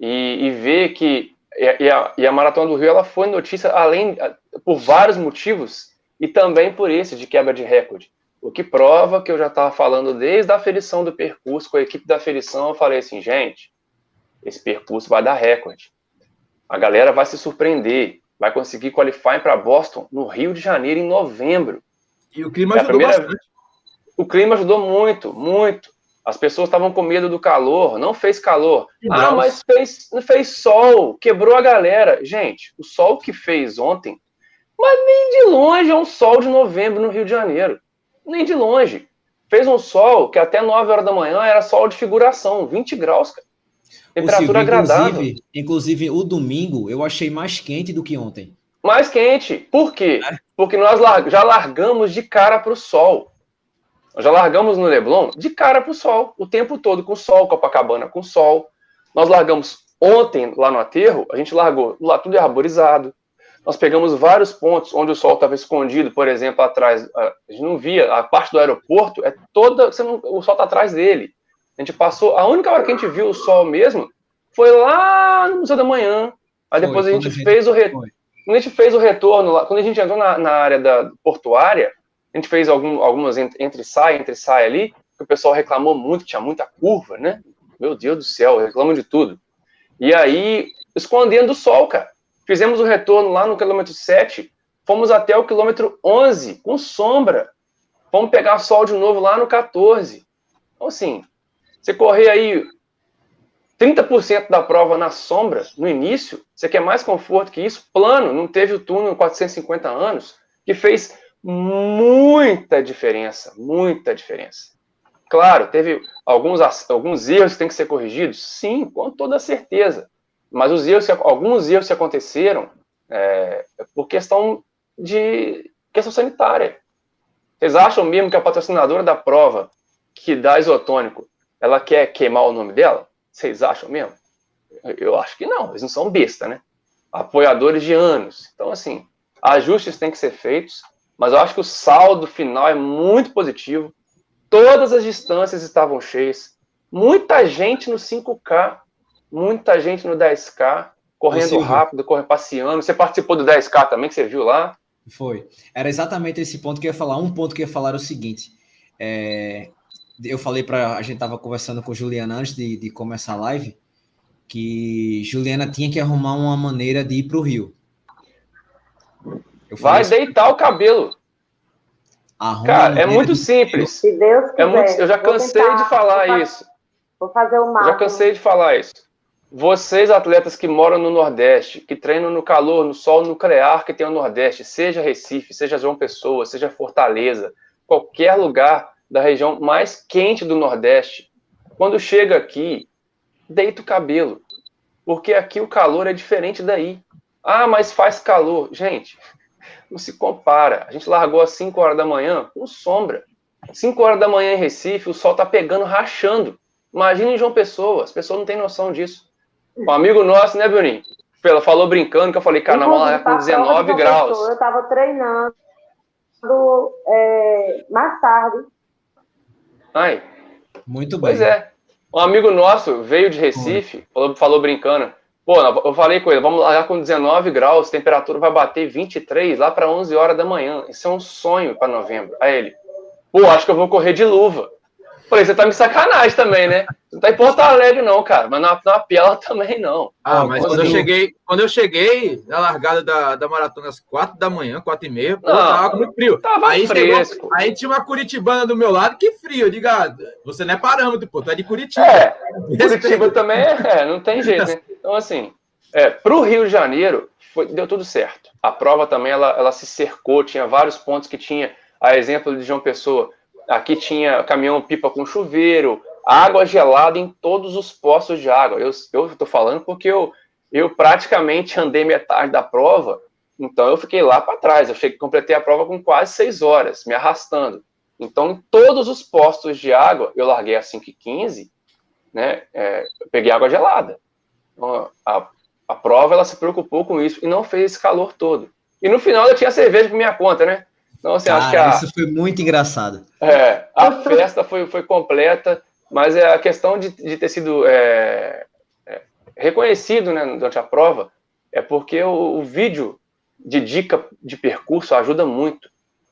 E, e ver que e a, e a, Maratona do Rio ela foi notícia além por vários motivos e também por esse de quebra de recorde. O que prova que eu já estava falando desde a aferição do percurso com a equipe da aferição, eu falei assim, gente, esse percurso vai dar recorde. A galera vai se surpreender vai conseguir qualifying para Boston no Rio de Janeiro em novembro. E o clima é ajudou bastante. O clima ajudou muito, muito. As pessoas estavam com medo do calor, não fez calor. ah, mas fez, fez sol, quebrou a galera. Gente, o sol que fez ontem, mas nem de longe é um sol de novembro no Rio de Janeiro. Nem de longe. Fez um sol que até 9 horas da manhã era sol de figuração, 20 graus, cara. Temperatura Silvio, agradável. Inclusive, inclusive, o domingo eu achei mais quente do que ontem. Mais quente. Por quê? É. Porque nós já largamos de cara para o sol. Nós já largamos no Leblon de cara para o sol, o tempo todo com sol, Copacabana com sol. Nós largamos ontem lá no aterro, a gente largou lá tudo arborizado. Nós pegamos vários pontos onde o sol estava escondido, por exemplo, atrás. A gente não via, a parte do aeroporto é toda. Não, o sol está atrás dele. A gente passou. A única hora que a gente viu o sol mesmo foi lá no Museu da Manhã. Aí foi, depois a gente, fez o retorno. Quando a gente fez o retorno lá, quando a gente entrou na, na área da portuária, a gente fez algum, algumas entre sai, entre sai ali, que o pessoal reclamou muito, tinha muita curva, né? Meu Deus do céu, reclamam de tudo. E aí, escondendo o sol, cara. Fizemos o retorno lá no quilômetro 7, fomos até o quilômetro 11, com sombra. Vamos pegar sol de novo lá no 14. Então, assim, você correr aí 30% da prova na sombra, no início, você quer mais conforto que isso? Plano, não teve o túnel 450 anos, que fez muita diferença, muita diferença. Claro, teve alguns, alguns erros que têm que ser corrigidos? Sim, com toda certeza. Mas os erros, alguns erros que aconteceram é, por questão de questão sanitária. Vocês acham mesmo que a patrocinadora da prova que dá isotônico ela quer queimar o nome dela? Vocês acham mesmo? Eu acho que não, eles não são besta, né? Apoiadores de anos. Então, assim, ajustes têm que ser feitos, mas eu acho que o saldo final é muito positivo. Todas as distâncias estavam cheias. Muita gente no 5K, muita gente no 10K, correndo rápido, correndo, passeando. Você participou do 10K também, que você viu lá? Foi. Era exatamente esse ponto que eu ia falar. Um ponto que eu ia falar era o seguinte: é, eu falei para a gente tava conversando com Juliana antes de, de começar a live que Juliana tinha que arrumar uma maneira de ir para o Rio. Vai deitar o cabelo. Arruma Cara, é muito simples. Se Deus quiser, é muito, eu já cansei tentar, de falar vou isso. Vou fazer o máximo. Já cansei de falar isso. Vocês, atletas que moram no Nordeste, que treinam no calor, no sol nuclear que tem o Nordeste, seja Recife, seja João Pessoa, seja Fortaleza, qualquer lugar da região mais quente do Nordeste, quando chega aqui, deita o cabelo. Porque aqui o calor é diferente daí. Ah, mas faz calor. Gente, não se compara. A gente largou às 5 horas da manhã com sombra. 5 horas da manhã em Recife, o sol tá pegando, rachando. Imagina em João Pessoa, as pessoas não têm noção disso. Um amigo nosso, né, Bruninho? Falou brincando que eu falei, carnaval lá com 19 graus. eu tava treinando é, mais tarde. Ai. Muito bem. Pois é. Um amigo nosso veio de Recife, falou, falou, brincando. Pô, eu falei com ele, vamos largar com 19 graus, temperatura vai bater 23 lá para 11 horas da manhã. Isso é um sonho para novembro. Aí ele, pô, acho que eu vou correr de luva. Falei, você tá me sacanagem também, né? Não tá em Porto Alegre, não, cara. Mas na, na Piela [LAUGHS] também, não. Ah, mas quando eu cheguei, quando eu cheguei na largada da, da maratona às quatro da manhã, quatro e meia, pô, tava muito frio. Tava aí, fresco. Chegou, aí tinha uma curitibana do meu lado, que frio, ligado? Ah, você não é parâmetro, pô, tu é de Curitiba. É, Curitiba também é, é, não tem jeito, né? Então, assim, é, pro Rio de Janeiro, foi, deu tudo certo. A prova também, ela, ela se cercou, tinha vários pontos que tinha, a exemplo de João Pessoa, Aqui tinha caminhão-pipa com chuveiro, água gelada em todos os postos de água. Eu estou falando porque eu, eu praticamente andei metade da prova, então eu fiquei lá para trás. Eu cheguei, completei a prova com quase seis horas, me arrastando. Então, em todos os postos de água, eu larguei às 5h15, né? É, peguei água gelada. Então, a, a prova ela se preocupou com isso e não fez esse calor todo. E no final eu tinha cerveja por minha conta, né? Então, assim, Cara, acho que a, isso foi muito engraçado. É, a festa foi, foi completa, mas é a questão de, de ter sido é, é, reconhecido né, durante a prova é porque o, o, vídeo de dica de percurso ajuda muito.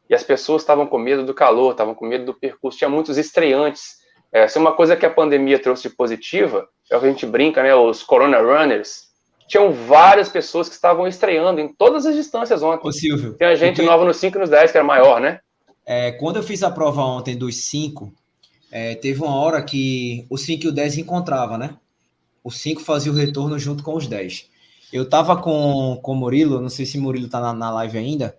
E as pessoas estavam com medo do calor, estavam com medo do percurso. Tinha muitos estreantes. É, se uma coisa que a pandemia trouxe de positiva, é o que a gente brinca, né? Os Corona Runners, tinham várias pessoas que estavam estreando em todas as distâncias ontem. Ô, Silvio. Tem a gente porque, nova nos 5 e nos 10, que era maior, né? É, quando eu fiz a prova ontem dos 5, é, teve uma hora que o 5 e o 10 encontrava, né? O 5 fazia o retorno junto com os 10. Eu tava com, com o Murilo, não sei se o Murilo tá na, na live ainda,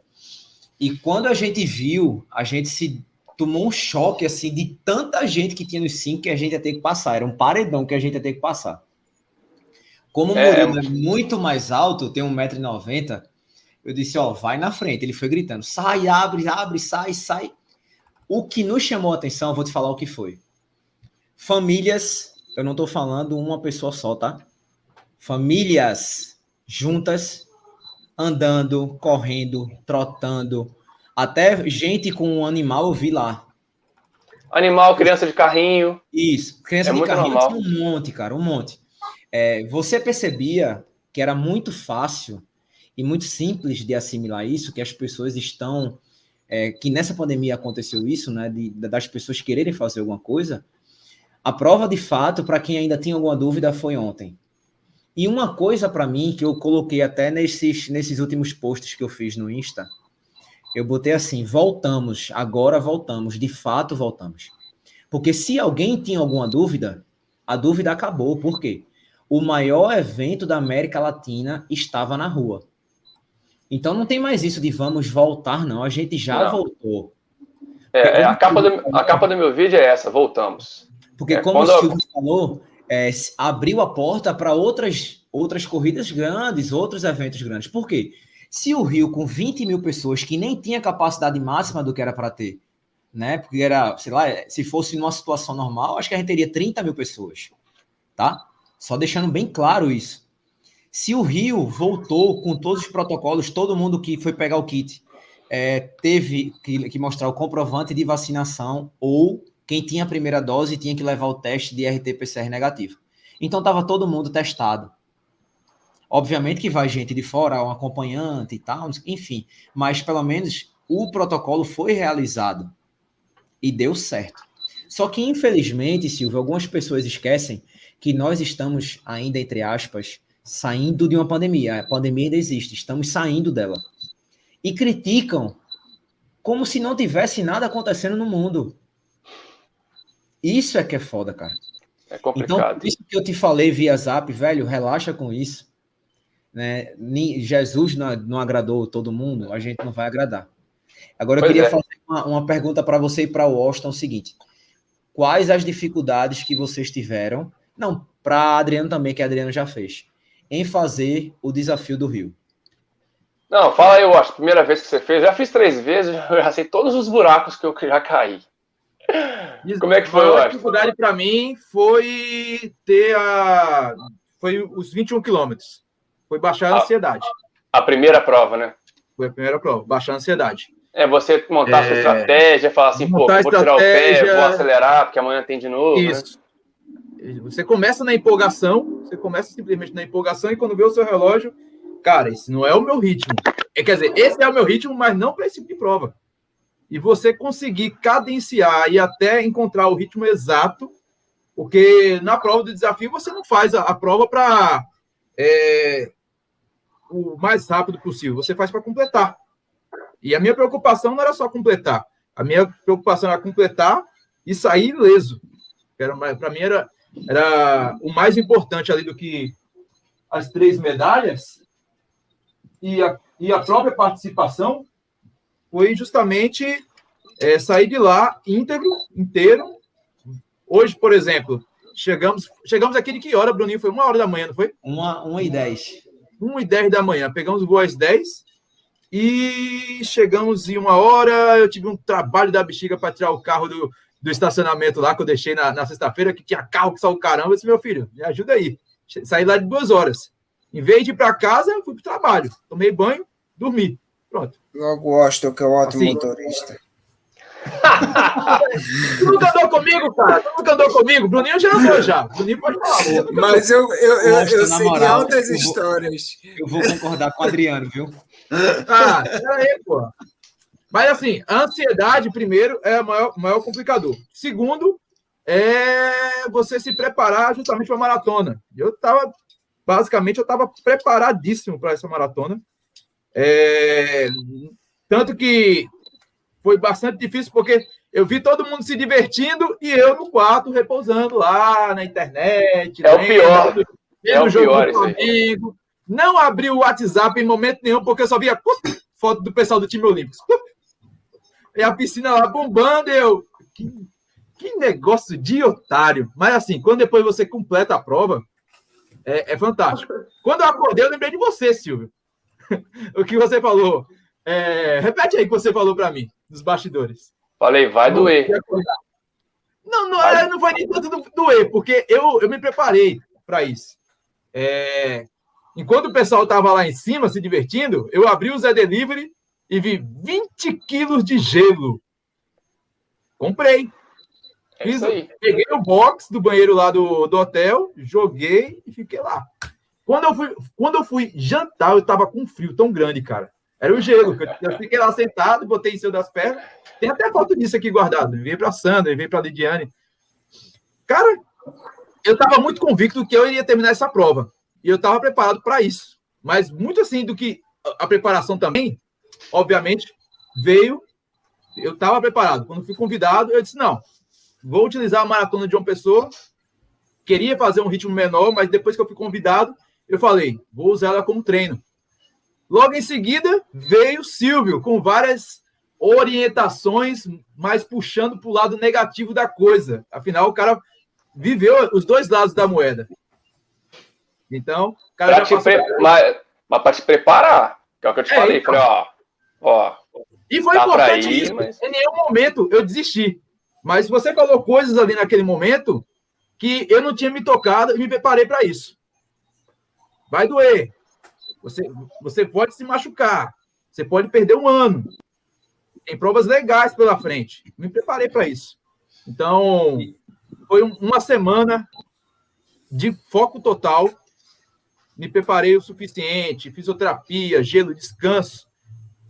e quando a gente viu, a gente se tomou um choque assim de tanta gente que tinha nos 5 que a gente ia ter que passar. Era um paredão que a gente ia ter que passar. Como o Murilo é, é muito mais alto, tem 1,90m, eu disse, ó, vai na frente. Ele foi gritando, sai, abre, abre, sai, sai. O que nos chamou a atenção, vou te falar o que foi. Famílias, eu não tô falando uma pessoa só, tá? Famílias juntas, andando, correndo, trotando. Até gente com um animal eu vi lá. Animal, criança de carrinho. Isso, criança é de carrinho um monte, cara, um monte é, você percebia que era muito fácil e muito simples de assimilar isso, que as pessoas estão. É, que nessa pandemia aconteceu isso, né, de, das pessoas quererem fazer alguma coisa. A prova de fato, para quem ainda tinha alguma dúvida, foi ontem. E uma coisa para mim que eu coloquei até nesses, nesses últimos posts que eu fiz no Insta, eu botei assim: voltamos, agora voltamos, de fato voltamos. Porque se alguém tinha alguma dúvida, a dúvida acabou. Por quê? O maior evento da América Latina estava na rua. Então não tem mais isso de vamos voltar, não. A gente já não. voltou. É, é a, capa do, a capa do meu vídeo é essa, voltamos. Porque, é, como o Silvio eu... falou, é, abriu a porta para outras, outras corridas grandes, outros eventos grandes. Por quê? Se o Rio, com 20 mil pessoas, que nem tinha capacidade máxima do que era para ter, né? Porque era, sei lá, se fosse numa situação normal, acho que a gente teria 30 mil pessoas, tá? Só deixando bem claro isso. Se o Rio voltou com todos os protocolos, todo mundo que foi pegar o kit é, teve que, que, mostrar o comprovante de vacinação ou quem tinha a primeira dose tinha que levar o teste de RT-PCR negativo. Então estava todo mundo testado. Obviamente que vai gente de fora, um acompanhante e tal, enfim, mas pelo menos o protocolo foi realizado e deu certo. Só que infelizmente, Silvio, algumas pessoas esquecem que nós estamos ainda, entre aspas, saindo de uma pandemia. A pandemia ainda existe, estamos saindo dela. E criticam como se não tivesse nada acontecendo no mundo. Isso é que é foda, cara. É complicado. Então, isso que eu te falei via zap, velho, relaxa com isso. Né? Jesus não, agradou todo mundo, a gente não vai agradar. Agora, eu pois queria é. fazer uma, uma pergunta para você e para o Austin: o seguinte. Quais as dificuldades que vocês tiveram não, para Adriano também, que a Adriano já fez. Em fazer o desafio do Rio. Não, fala aí, eu acho. Primeira vez que você fez, já fiz três vezes, eu [LAUGHS] já sei todos os buracos que eu já caí. Como é que foi, A dificuldade para mim foi ter a. Foi os 21 quilômetros. Foi baixar a, a ansiedade. A primeira prova, né? Foi a primeira prova, baixar a ansiedade. É você montar é... sua estratégia, falar assim, pô, vou tirar o pé, vou acelerar, porque amanhã tem de novo. Né? Isso. Né? Você começa na empolgação, você começa simplesmente na empolgação e quando vê o seu relógio, cara, esse não é o meu ritmo. É, quer dizer, esse é o meu ritmo, mas não para esse tipo de prova. e você conseguir cadenciar e até encontrar o ritmo exato, porque na prova do desafio você não faz a, a prova para é, o mais rápido possível, você faz para completar. E a minha preocupação não era só completar, a minha preocupação era completar e sair ileso. Para mim era, era o mais importante ali do que as três medalhas e a, e a própria participação foi justamente é, sair de lá íntegro, inteiro. Hoje, por exemplo, chegamos chegamos aqui de que hora, Bruninho? Foi uma hora da manhã, não foi? Uma, uma e dez. Uma e dez da manhã. Pegamos o voo às dez e chegamos em uma hora. Eu tive um trabalho da bexiga para tirar o carro do, do estacionamento lá que eu deixei na, na sexta-feira, que tinha carro que saiu caramba. Eu disse, meu filho, me ajuda aí. Saí lá de duas horas. Em vez de ir para casa, fui para o trabalho. Tomei banho, dormi. Pronto. Eu gosto que é um ótimo assim, motorista. [LAUGHS] tu nunca andou comigo, cara. Tu nunca andou comigo. Bruninho já andou já. Bruninho pode falar. Mas eu, eu, eu, eu sei moral, altas eu histórias. Vou, eu vou concordar com o Adriano, viu? Ah, peraí, pô. Mas assim, a ansiedade, primeiro, é o maior, maior complicador. Segundo, é você se preparar justamente para a maratona. Eu estava, basicamente, eu estava preparadíssimo para essa maratona. É, tanto que foi bastante difícil, porque eu vi todo mundo se divertindo e eu no quarto repousando lá na internet. É o pior. é o jogo pior, do Flamengo. Não abri o WhatsApp em momento nenhum, porque eu só via foto do pessoal do time olímpico. E a piscina lá bombando, eu. Que, que negócio de otário. Mas assim, quando depois você completa a prova, é, é fantástico. Quando eu acordei, eu lembrei de você, Silvio. [LAUGHS] o que você falou. É, repete aí o que você falou para mim, dos bastidores. Falei, vai doer. Não, não, vai. não foi nem tanto doer, porque eu, eu me preparei para isso. É, enquanto o pessoal estava lá em cima se divertindo, eu abri o Zé Delivery e vi 20 quilos de gelo. Comprei. É Fiz, peguei o box do banheiro lá do, do hotel, joguei e fiquei lá. Quando eu fui, quando eu fui jantar, eu tava com frio tão grande, cara. Era o gelo. Eu fiquei lá sentado, botei em cima das pernas. Tem até foto disso aqui guardado. Veio para Sandra, veio para Lidiane. Cara, eu tava muito convicto que eu iria terminar essa prova. E eu tava preparado para isso. Mas muito assim do que a preparação também, obviamente, veio. Eu estava preparado. Quando fui convidado, eu disse: não, vou utilizar a maratona de uma pessoa. Queria fazer um ritmo menor, mas depois que eu fui convidado, eu falei, vou usar ela como treino. Logo em seguida, veio Silvio com várias orientações, mas puxando para o lado negativo da coisa. Afinal, o cara viveu os dois lados da moeda. Então, o cara pra já pre... mas, mas para se preparar, que é o que eu te é, falei. Então. Falei, ó, ó. E foi importante ir, isso. Mas... Em nenhum momento eu desisti. Mas você falou coisas ali naquele momento que eu não tinha me tocado e me preparei para isso. Vai doer. Você, você pode se machucar. Você pode perder um ano. Tem provas legais pela frente. Me preparei para isso. Então, foi uma semana de foco total. Me preparei o suficiente. Fisioterapia, gelo, descanso.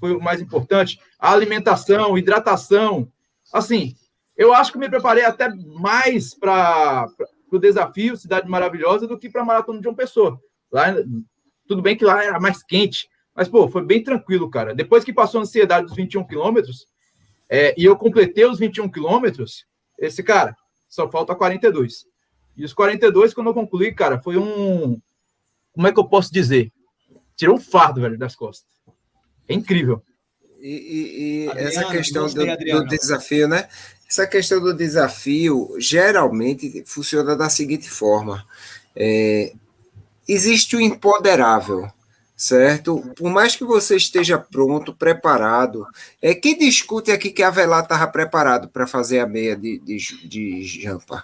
Foi o mais importante. A alimentação, hidratação. Assim, eu acho que me preparei até mais para o desafio Cidade Maravilhosa do que para a Maratona de uma Pessoa. Lá, tudo bem que lá era mais quente, mas, pô, foi bem tranquilo, cara. Depois que passou a ansiedade dos 21 quilômetros, é, e eu completei os 21 quilômetros, esse cara, só falta 42. E os 42, quando eu concluí, cara, foi um. Como é que eu posso dizer? Tirou um fardo, velho, das costas. É incrível. E, e, e Adriano, essa questão do, do, desafio, né? Essa questão do desafio geralmente funciona da seguinte forma: é, existe o imponderável, certo? Por mais que você esteja pronto, preparado, é quem discute aqui que a Avelar estava preparado para fazer a meia de, de, de jampa.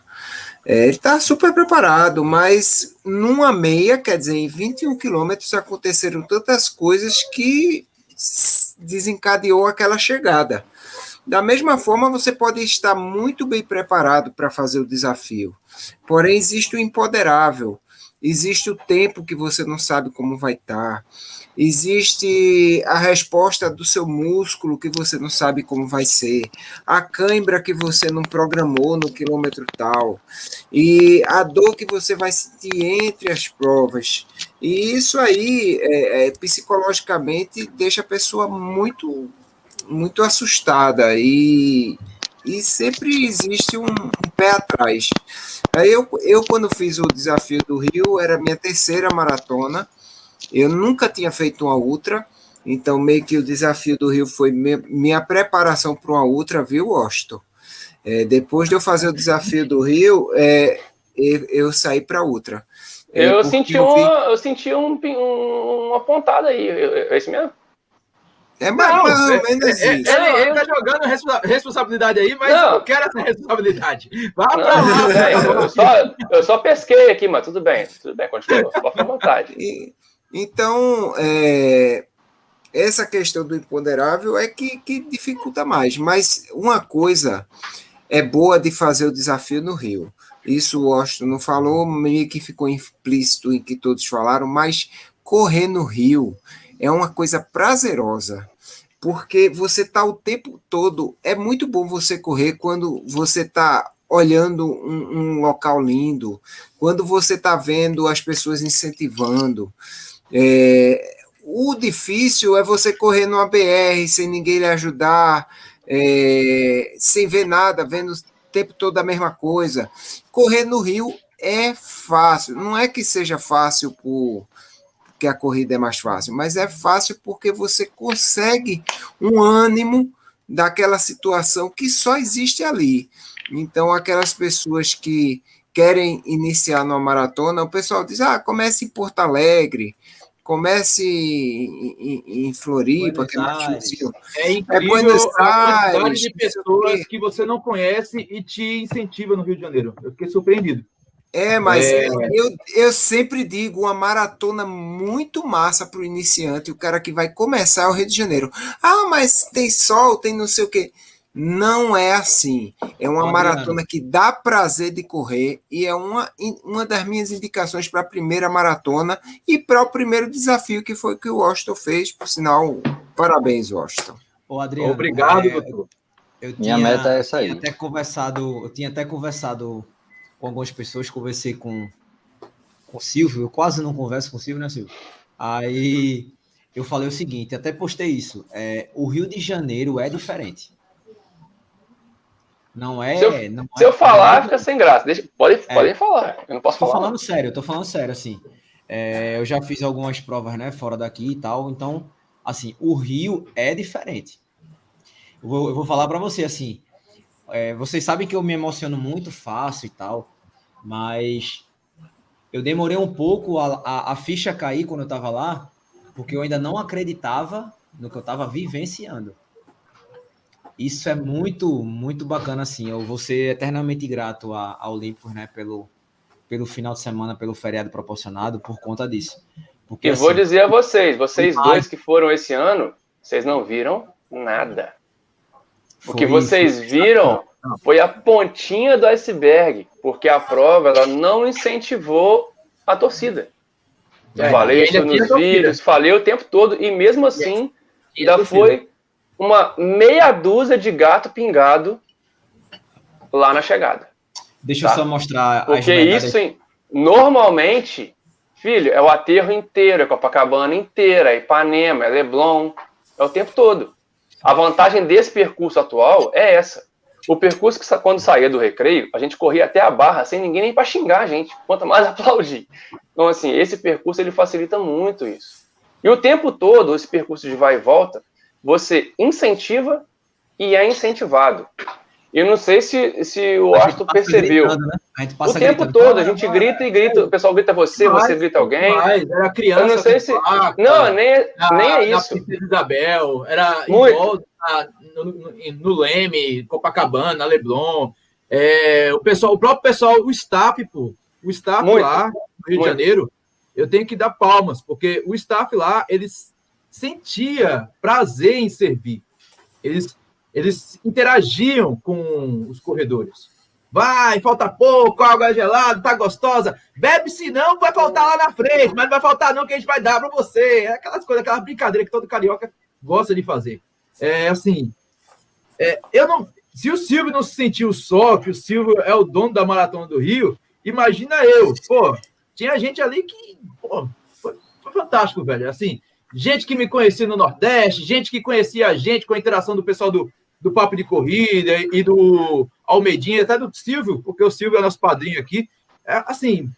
É, ele está super preparado, mas numa meia, quer dizer, em 21 quilômetros aconteceram tantas coisas que desencadeou aquela chegada. Da mesma forma, você pode estar muito bem preparado para fazer o desafio, porém existe o imponderável, existe o tempo que você não sabe como vai estar, existe a resposta do seu músculo que você não sabe como vai ser, a cãibra que você não programou no quilômetro tal, e a dor que você vai sentir entre as provas. E isso aí, é, é, psicologicamente, deixa a pessoa muito, muito assustada e e sempre existe um, um, pé atrás. Aí eu, eu, quando fiz o desafio do Rio, era minha terceira maratona, eu nunca tinha feito uma ultra, então meio que o desafio do Rio foi minha, minha preparação para uma ultra, viu, Washington? É, depois de eu fazer o desafio do Rio, é, eu, eu saí para ultra. É, eu, senti eu, vi... uma, eu senti um, um, uma pontada aí, é isso mesmo? É mais, não, mais ou menos é, isso. Ele, ele tá jogando responsabilidade aí, mas não. eu não quero essa responsabilidade. Vá pra lá. É, eu, só, eu só pesquei aqui, mas tudo bem. Tudo bem, continua. Pode vontade. E, então, é, essa questão do imponderável é que, que dificulta mais. Mas uma coisa é boa de fazer o desafio no Rio. Isso o Austin não falou, meio que ficou implícito em que todos falaram, mas correr no Rio é uma coisa prazerosa, porque você está o tempo todo. É muito bom você correr quando você está olhando um, um, local lindo, quando você está vendo as pessoas incentivando. É, o difícil é você correr numa BR sem ninguém lhe ajudar, é, sem ver nada, vendo tempo todo a mesma coisa. Correr no Rio é fácil, não é que seja fácil por que a corrida é mais fácil, mas é fácil porque você consegue um ânimo daquela situação que só existe ali. Então, aquelas pessoas que querem iniciar numa maratona, o pessoal diz: ah, comece em Porto Alegre, comece em, em, em Floripa, que é mais É incrível é Buenos a quantidade de pessoas que você não conhece e te incentiva no Rio de Janeiro. Eu fiquei surpreendido. É, mas é... Eu, eu sempre digo uma maratona muito massa para o iniciante, o cara que vai começar é o Rio de Janeiro. Ah, mas tem sol, tem não sei o quê. Não é assim. É uma maratona que dá prazer de correr e é uma, uma das minhas indicações para a primeira maratona e para o primeiro desafio que foi que o Washington fez. Por sinal, parabéns, Washington. Ô, Adriano, Obrigado, é, doutor. Eu tinha, Minha meta é essa aí. Até conversado, eu tinha até conversado com algumas pessoas, conversei com, com o Silvio, eu quase não converso com o Silvio, né, Silvio? Aí eu falei o seguinte, até postei isso, é, o Rio de Janeiro é diferente. Não é. Se eu, não se é, eu falar, fica sem graça. Deixa, pode, é, podem falar. Eu não posso tô falar. Tô falando sério, eu tô falando sério, assim. É, eu já fiz algumas provas, né, fora daqui e tal. Então, assim, o Rio é diferente. Eu vou, eu vou falar para você, assim, é, vocês sabem que eu me emociono muito fácil e tal, mas eu demorei um pouco a, a, a ficha cair quando eu estava lá, porque eu ainda não acreditava no que eu estava vivenciando. Isso é muito, muito bacana, assim. Eu vou ser eternamente grato a, a Olympus, né, pelo, pelo final de semana, pelo feriado proporcionado, por conta disso. Porque, e assim, vou dizer a vocês, vocês dois que foram esse ano, vocês não viram nada. O que vocês viram foi a pontinha do iceberg, porque a prova ela não incentivou a torcida. É, falei isso nos vídeos, falei o tempo todo, e mesmo assim, ainda foi uma meia dúzia de gato pingado lá na chegada. Deixa tá? eu só mostrar Porque isso, normalmente, filho, é o aterro inteiro, é Copacabana inteira, é Ipanema, é Leblon, é o tempo todo. A vantagem desse percurso atual é essa. O percurso que quando saía do recreio, a gente corria até a barra sem ninguém nem para xingar a gente, quanto mais [LAUGHS] aplaudir. Então, assim, esse percurso ele facilita muito isso. E o tempo todo, esse percurso de vai e volta, você incentiva e é incentivado. E eu não sei se, se o Astro percebeu. Gritando, né? o tempo gritando. todo, a gente grita e grita, o pessoal grita você, mas, você grita alguém. Mas era criança. Eu não sei se. Placa, não, nem, nem é isso. Na Isabel, era Muito. no, no, no, Leme, Copacabana, Leblon. É, o, pessoal, o próprio pessoal, o staff, pô, o staff Muito. lá no Rio Muito. de Janeiro, eu tenho que dar palmas, porque o staff lá, eles sentia prazer em servir. Eles, eles interagiam com os corredores Vai, falta pouco, água gelada, tá gostosa. Bebe se não, vai faltar lá na frente, mas não vai faltar não que a gente vai dar para você. É aquelas coisas, aquela brincadeira que todo carioca gosta de fazer. É assim, é, eu não, se o Silvio não se sentiu só, que o Silvio é o dono da Maratona do Rio, imagina eu, pô, tinha gente ali que, pô, foi, foi fantástico, velho. Assim, gente que me conhecia no Nordeste, gente que conhecia a gente com a interação do pessoal do, do Papo de Corrida e do Almedinha, até do Silvio, porque o Silvio é nosso padrinho aqui. É, assim,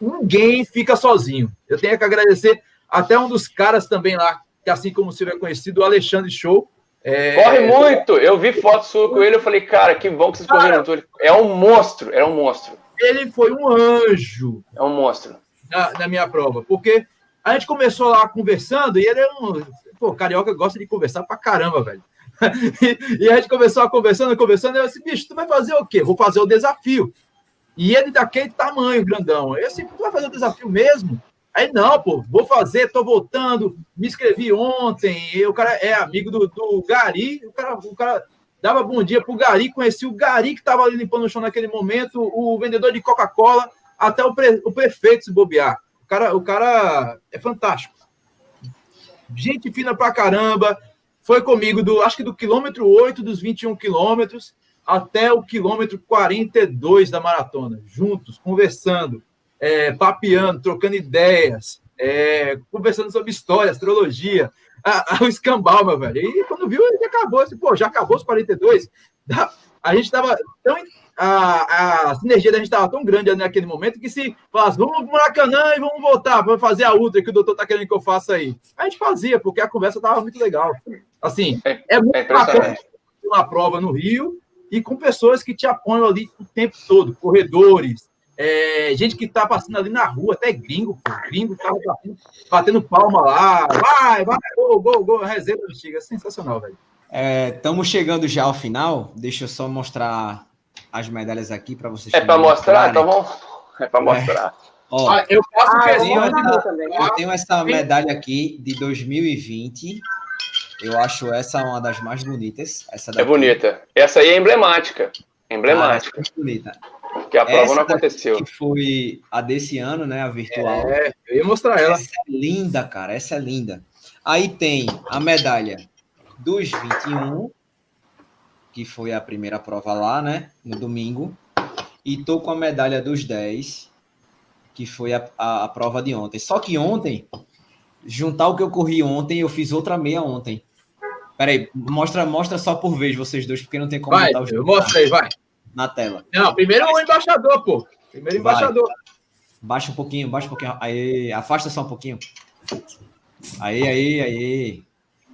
ninguém fica sozinho. Eu tenho que agradecer até um dos caras também lá, que assim como o Silvio é conhecido, o Alexandre Show. É... Corre muito! Eu vi foto sua com ele, eu falei, cara, que bom que vocês correram tudo. É um monstro, é um monstro. Ele foi um anjo. É um monstro. Na, na minha prova, porque a gente começou lá conversando e ele é um. Pô, carioca gosta de conversar pra caramba, velho. [LAUGHS] e a gente começou a conversando, conversando, e eu disse, bicho, tu vai fazer o quê? Vou fazer o desafio. E ele daquele tamanho, grandão. Eu disse, tu vai fazer o desafio mesmo? Aí, não, pô, vou fazer, tô voltando, me inscrevi ontem, e o cara é amigo do, do Gari, o cara, o cara dava bom dia pro Gari, conheci o Gari que estava ali limpando o chão naquele momento, o vendedor de Coca-Cola, até o, pre, o prefeito se bobear. O cara, o cara é fantástico. Gente fina pra caramba, foi comigo do, acho que do quilômetro 8 dos 21 quilômetros até o quilômetro 42 da maratona, juntos, conversando, é, papeando, trocando ideias, é, conversando sobre história, astrologia, a, a, o escambau, meu velho. E quando viu, ele acabou, assim, pô, já acabou os 42. A gente estava tão a, a sinergia da gente estava tão grande naquele momento que se falasse, vamos para o Maracanã e vamos voltar para fazer a ultra que o doutor está querendo que eu faça aí. A gente fazia, porque a conversa estava muito legal. Assim, é, é muito é bacana uma prova no Rio e com pessoas que te apoiam ali o tempo todo, corredores, é, gente que tá passando ali na rua, até gringo, pô, gringo tava batendo, batendo palma lá, vai, vai, gol, gol, gol, reserva antiga, sensacional, velho. Estamos é, chegando já ao final, deixa eu só mostrar as medalhas aqui para vocês. É para mostrar? Então vamos. É para mostrar. É. Ó, ah, eu faço ah, eu, eu tenho essa medalha aqui de 2020. Eu acho essa uma das mais bonitas. Essa é bonita. Essa aí é emblemática. Emblemática. Ah, é bonita. Que a prova essa não aconteceu. Que foi a desse ano, né? A virtual. É, eu ia mostrar ela. Essa é linda, cara. Essa é linda. Aí tem a medalha dos 21, que foi a primeira prova lá, né? No domingo. E tô com a medalha dos 10, que foi a, a, a, prova de ontem. Só que ontem, juntar o que eu corri ontem, eu fiz outra meia ontem. Peraí, mostra, mostra só por vez vocês dois, porque não tem como vai, os dois. Mostra aí, vai. Na tela. Não, primeiro o embaixador, pô. Primeiro embaixador. Baixa um pouquinho, baixa um pouquinho. Aí, afasta só um pouquinho. Aí, aí, aí.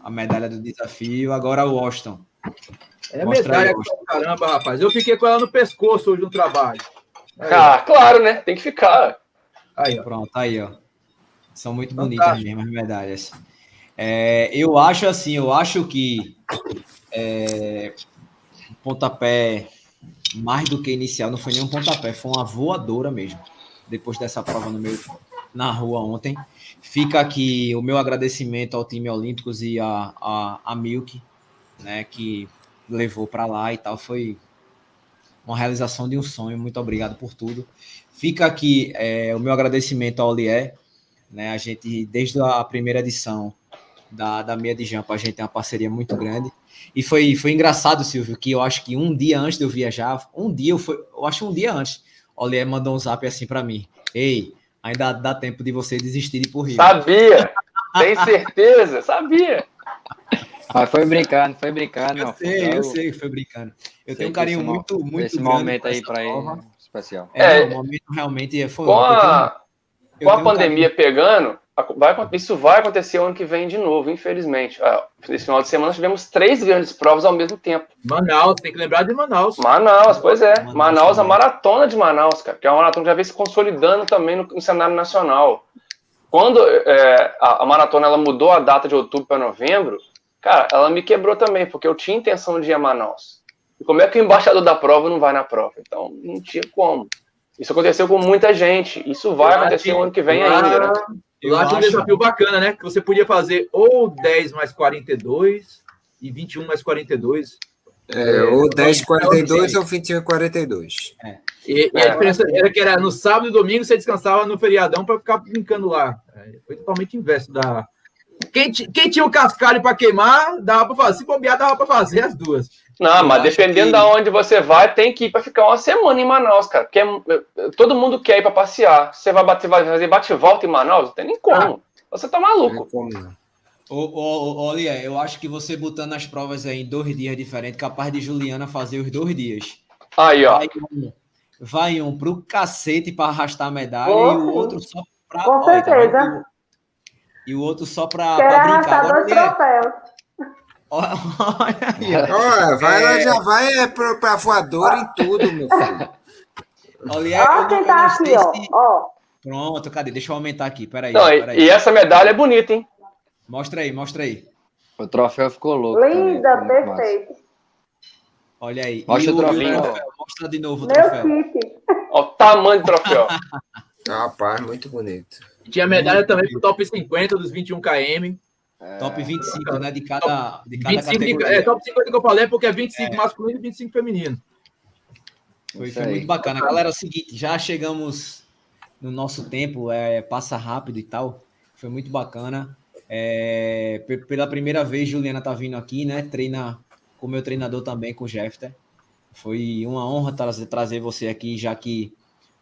A medalha do desafio. Agora o Washington. É Mostra medalha, aí, caramba, rapaz. Eu fiquei com ela no pescoço hoje no trabalho. Aí. Ah, claro, né? Tem que ficar. Aí, ó. Pronto, aí, ó. São muito Fantástico. bonitas mesmo as medalhas. É, eu acho assim, eu acho que é, pontapé mais do que inicial, não foi nem um pontapé, foi uma voadora mesmo. Depois dessa prova no meu, na rua ontem. Fica aqui o meu agradecimento ao time Olímpicos e a, a, a Milk, né, que levou para lá e tal. Foi uma realização de um sonho. Muito obrigado por tudo. Fica aqui é, o meu agradecimento ao Olié. Né, a gente, desde a primeira edição da, da Meia de Jampa, a gente tem uma parceria muito grande. E foi, foi engraçado, Silvio, que eu acho que um dia antes de eu viajar, um dia, eu, foi, eu acho um dia antes, o Olié mandou um zap assim para mim. Ei, ainda dá tempo de você desistir de ir pro Rio. Sabia! Tem certeza? Sabia! [LAUGHS] Mas foi brincando, foi brincando. Eu sei, eu, eu sei que foi brincando. Eu tenho um carinho muito, muito esse momento aí para ele especial. É, é, o momento realmente foi. Com a, com a pandemia um pegando, vai, isso vai acontecer ano que vem de novo, infelizmente. Ah, esse final de semana tivemos três grandes provas ao mesmo tempo. Manaus, tem que lembrar de Manaus. Manaus, pois é. Manaus, Manaus a maratona de Manaus, cara, que é uma maratona que já vem se consolidando também no, no cenário nacional. Quando é, a, a, maratona ela mudou a data de outubro para novembro, Cara, ela me quebrou também, porque eu tinha intenção de ir a Manaus. E como é que o embaixador da prova não vai na prova? Então, não tinha como. Isso aconteceu com muita gente. Isso vai acontecer no ano que vem lá, ainda, né? Eu acho um desafio bacana, né? Que você podia fazer ou 10 mais 42 e 21 mais 42. É, ou 10h42 ou 21h42. É. E, e, a diferença era que era no sábado e domingo você descansava no feriadão para ficar brincando lá. É, foi totalmente inverso da. Quem, quem tinha o cascalho para queimar, dava para fazer. Se bombear, dava para fazer as duas. Não, mas dependendo que... da onde você vai, tem que ir para ficar uma semana em Manaus, cara. Porque é, todo mundo quer ir para passear. Você vai, bater, vai fazer bate-volta em Manaus? Não tem nem como. Ah, você tá maluco. Ô, olha, eu acho que você botando as provas aí em dois dias diferentes, capaz de Juliana fazer os dois dias. Aí, ó. Vai um, vai um pro cacete para arrastar a medalha oh, e o outro só pra. Com olha, certeza. Tá e o outro só pra, pra brincar. Agora, dois troféus. [LAUGHS] Olha aí. Olha, vai, é... já vai é, pra, pra voadora em tudo, meu filho. Olha, Olha quem tá aqui, ó. Se... ó. Pronto, cadê? Deixa eu aumentar aqui, peraí. Não, peraí. E essa medalha é bonita, hein? Mostra aí, mostra aí. O troféu ficou louco. Linda, também, perfeito. Olha aí. Mostra o, o troféu. Mostra de novo o Meu troféu. Kit. Olha o tamanho do troféu. [LAUGHS] Rapaz, muito bonito. Tinha medalha também pro top 50 dos 21 km. É, top 25, né? De cada, de cada 25 categoria. é, top 50 que eu falei porque é 25 é. masculino e 25 feminino. Foi, foi muito bacana. Galera, é o seguinte, já chegamos no nosso tempo, é, passa rápido e tal. Foi muito bacana. É, pela primeira vez, Juliana tá vindo aqui, né? Treina com o meu treinador também, com o Jeffter. Foi uma honra trazer, trazer você aqui, já que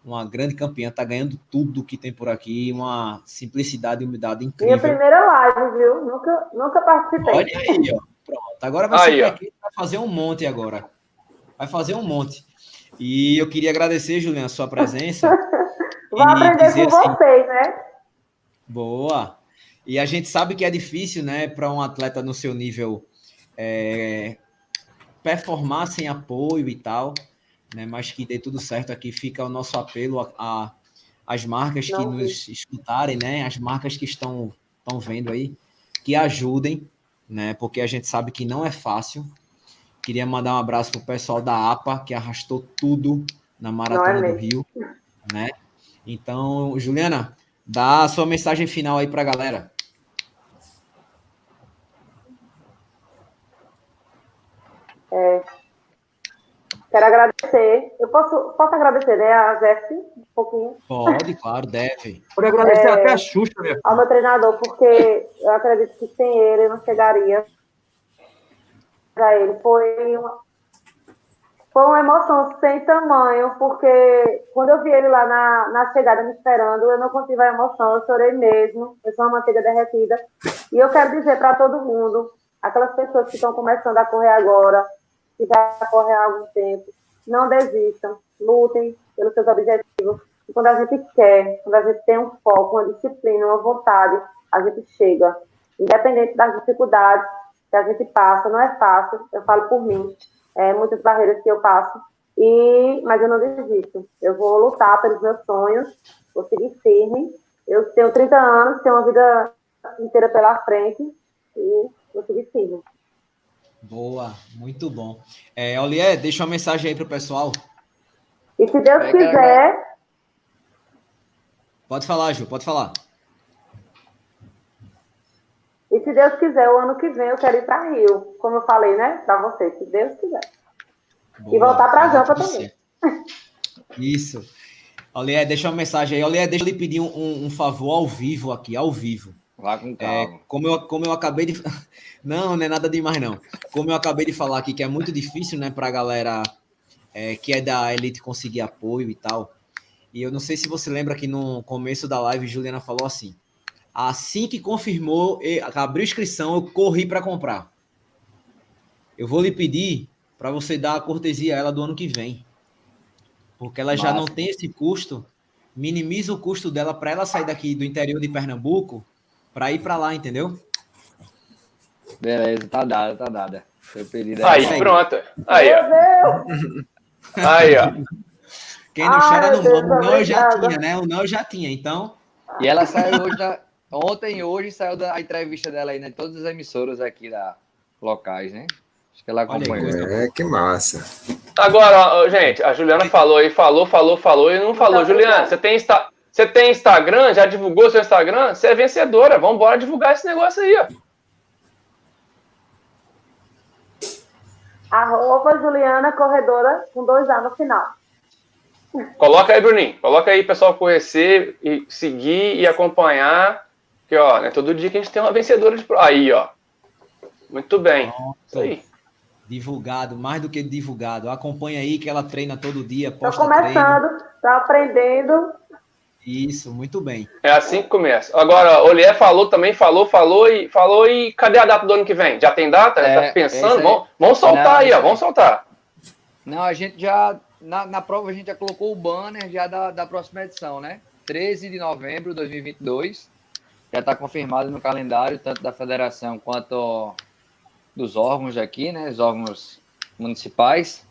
uma grande campeã, tá ganhando tudo que tem por aqui, uma simplicidade e humildade incrível. Minha primeira live, viu? Nunca, nunca participei. Olha aí, ó. Pronto. Agora você aí, vai fazer um monte agora. Vai fazer um monte. E eu queria agradecer, Juliana, a sua presença. [LAUGHS] Vou aprender com assim, vocês, né? Boa. E a gente sabe que é difícil, né, para um atleta no seu nível é, performar sem apoio e tal né? Mas que dê tudo certo aqui. Fica o nosso apelo a, a as marcas que Não, nos escutarem, né? As marcas que estão estão vendo aí, que ajudem, né? Porque a gente sabe que não é fácil. Queria mandar um abraço pro pessoal da APA que arrastou tudo na maratona é do Rio, né? Então, Juliana, dá a sua mensagem final aí para a galera. É, Quero agradecer. Eu posso, posso agradecer, né, a Zef, um pouquinho? Pode, claro, deve. [LAUGHS] Pode agradecer é, até a Xuxa, minha Ao meu treinador, porque eu acredito que sem ele eu não chegaria para ele. Foi uma, foi uma emoção sem tamanho, porque quando eu vi ele lá na, na chegada me esperando, eu não contive a emoção, eu chorei mesmo. Eu sou uma manteiga derretida. E eu quero dizer para todo mundo, aquelas pessoas que estão começando a correr agora, que já correm há algum tempo. Não desistam, lutem pelos seus objetivos. E quando a gente quer, quando a gente tem um foco, uma disciplina, uma vontade, a gente chega. Independente das dificuldades que a gente passa, não é fácil, eu falo por mim, é, muitas barreiras que eu passo, e, mas eu não desisto. Eu vou lutar pelos meus sonhos, vou seguir firme. Eu tenho 30 anos, tenho uma vida inteira pela frente e vou seguir firme. Boa, muito bom. É, Olier, deixa uma mensagem aí para o pessoal. E se Deus é, quiser. Pode falar, Ju, pode falar. E se Deus quiser, o ano que vem eu quero ir para Rio, como eu falei, né? Para vocês, se Deus quiser. Boa, e voltar para a Jampa também. Isso. Olier, deixa uma mensagem aí. Olier, deixa eu lhe pedir um, um favor ao vivo aqui, ao vivo. Vá com é, calma. É, como, eu, como eu acabei de. [LAUGHS] Não, não é nada demais, não. Como eu acabei de falar aqui, que é muito difícil, né, para a galera é, que é da elite conseguir apoio e tal. E eu não sei se você lembra que no começo da live, Juliana falou assim: assim que confirmou, abriu inscrição, eu corri para comprar. Eu vou lhe pedir para você dar a cortesia a ela do ano que vem. Porque ela já não tem esse custo. Minimiza o custo dela para ela sair daqui do interior de Pernambuco para ir para lá, entendeu? Beleza, tá dada, tá dada. Foi pedido aí. Aí, pronto. Aí, ó. Aí, ó. Quem não chora não vamos. O não eu já tinha, né? O não eu já tinha, então. E ela saiu hoje, da... ontem e hoje saiu da entrevista dela aí, né? Todas as emissoras aqui da locais, né? Acho que ela acompanhou. É, que massa. Agora, gente, a Juliana falou aí, falou, falou, falou e não falou. Juliana, você tem, insta... você tem Instagram? Já divulgou seu Instagram? Você é vencedora. Vamos embora divulgar esse negócio aí, ó. Arroba Juliana Corredora com dois A no final. Coloca aí, Bruninho. Coloca aí, pessoal, conhecer e seguir e acompanhar. Que, ó, né, todo dia que a gente tem uma vencedora de prova. Aí, ó. Muito bem. Pronto. Isso aí. Divulgado, mais do que divulgado. Acompanha aí que ela treina todo dia. Estou começando, está aprendendo. Isso, muito bem. É assim que começa. Agora, Olier falou também, falou, falou e falou e cadê a data do ano que vem? Já tem data? É, tá pensando? Vamos, vamos soltar não, aí, ó. Vamos soltar. Não, a gente já na, na prova a gente já colocou o banner já da, da próxima edição, né? 13 de novembro de 2022. Já está confirmado no calendário, tanto da federação quanto dos órgãos aqui, né? Os órgãos municipais.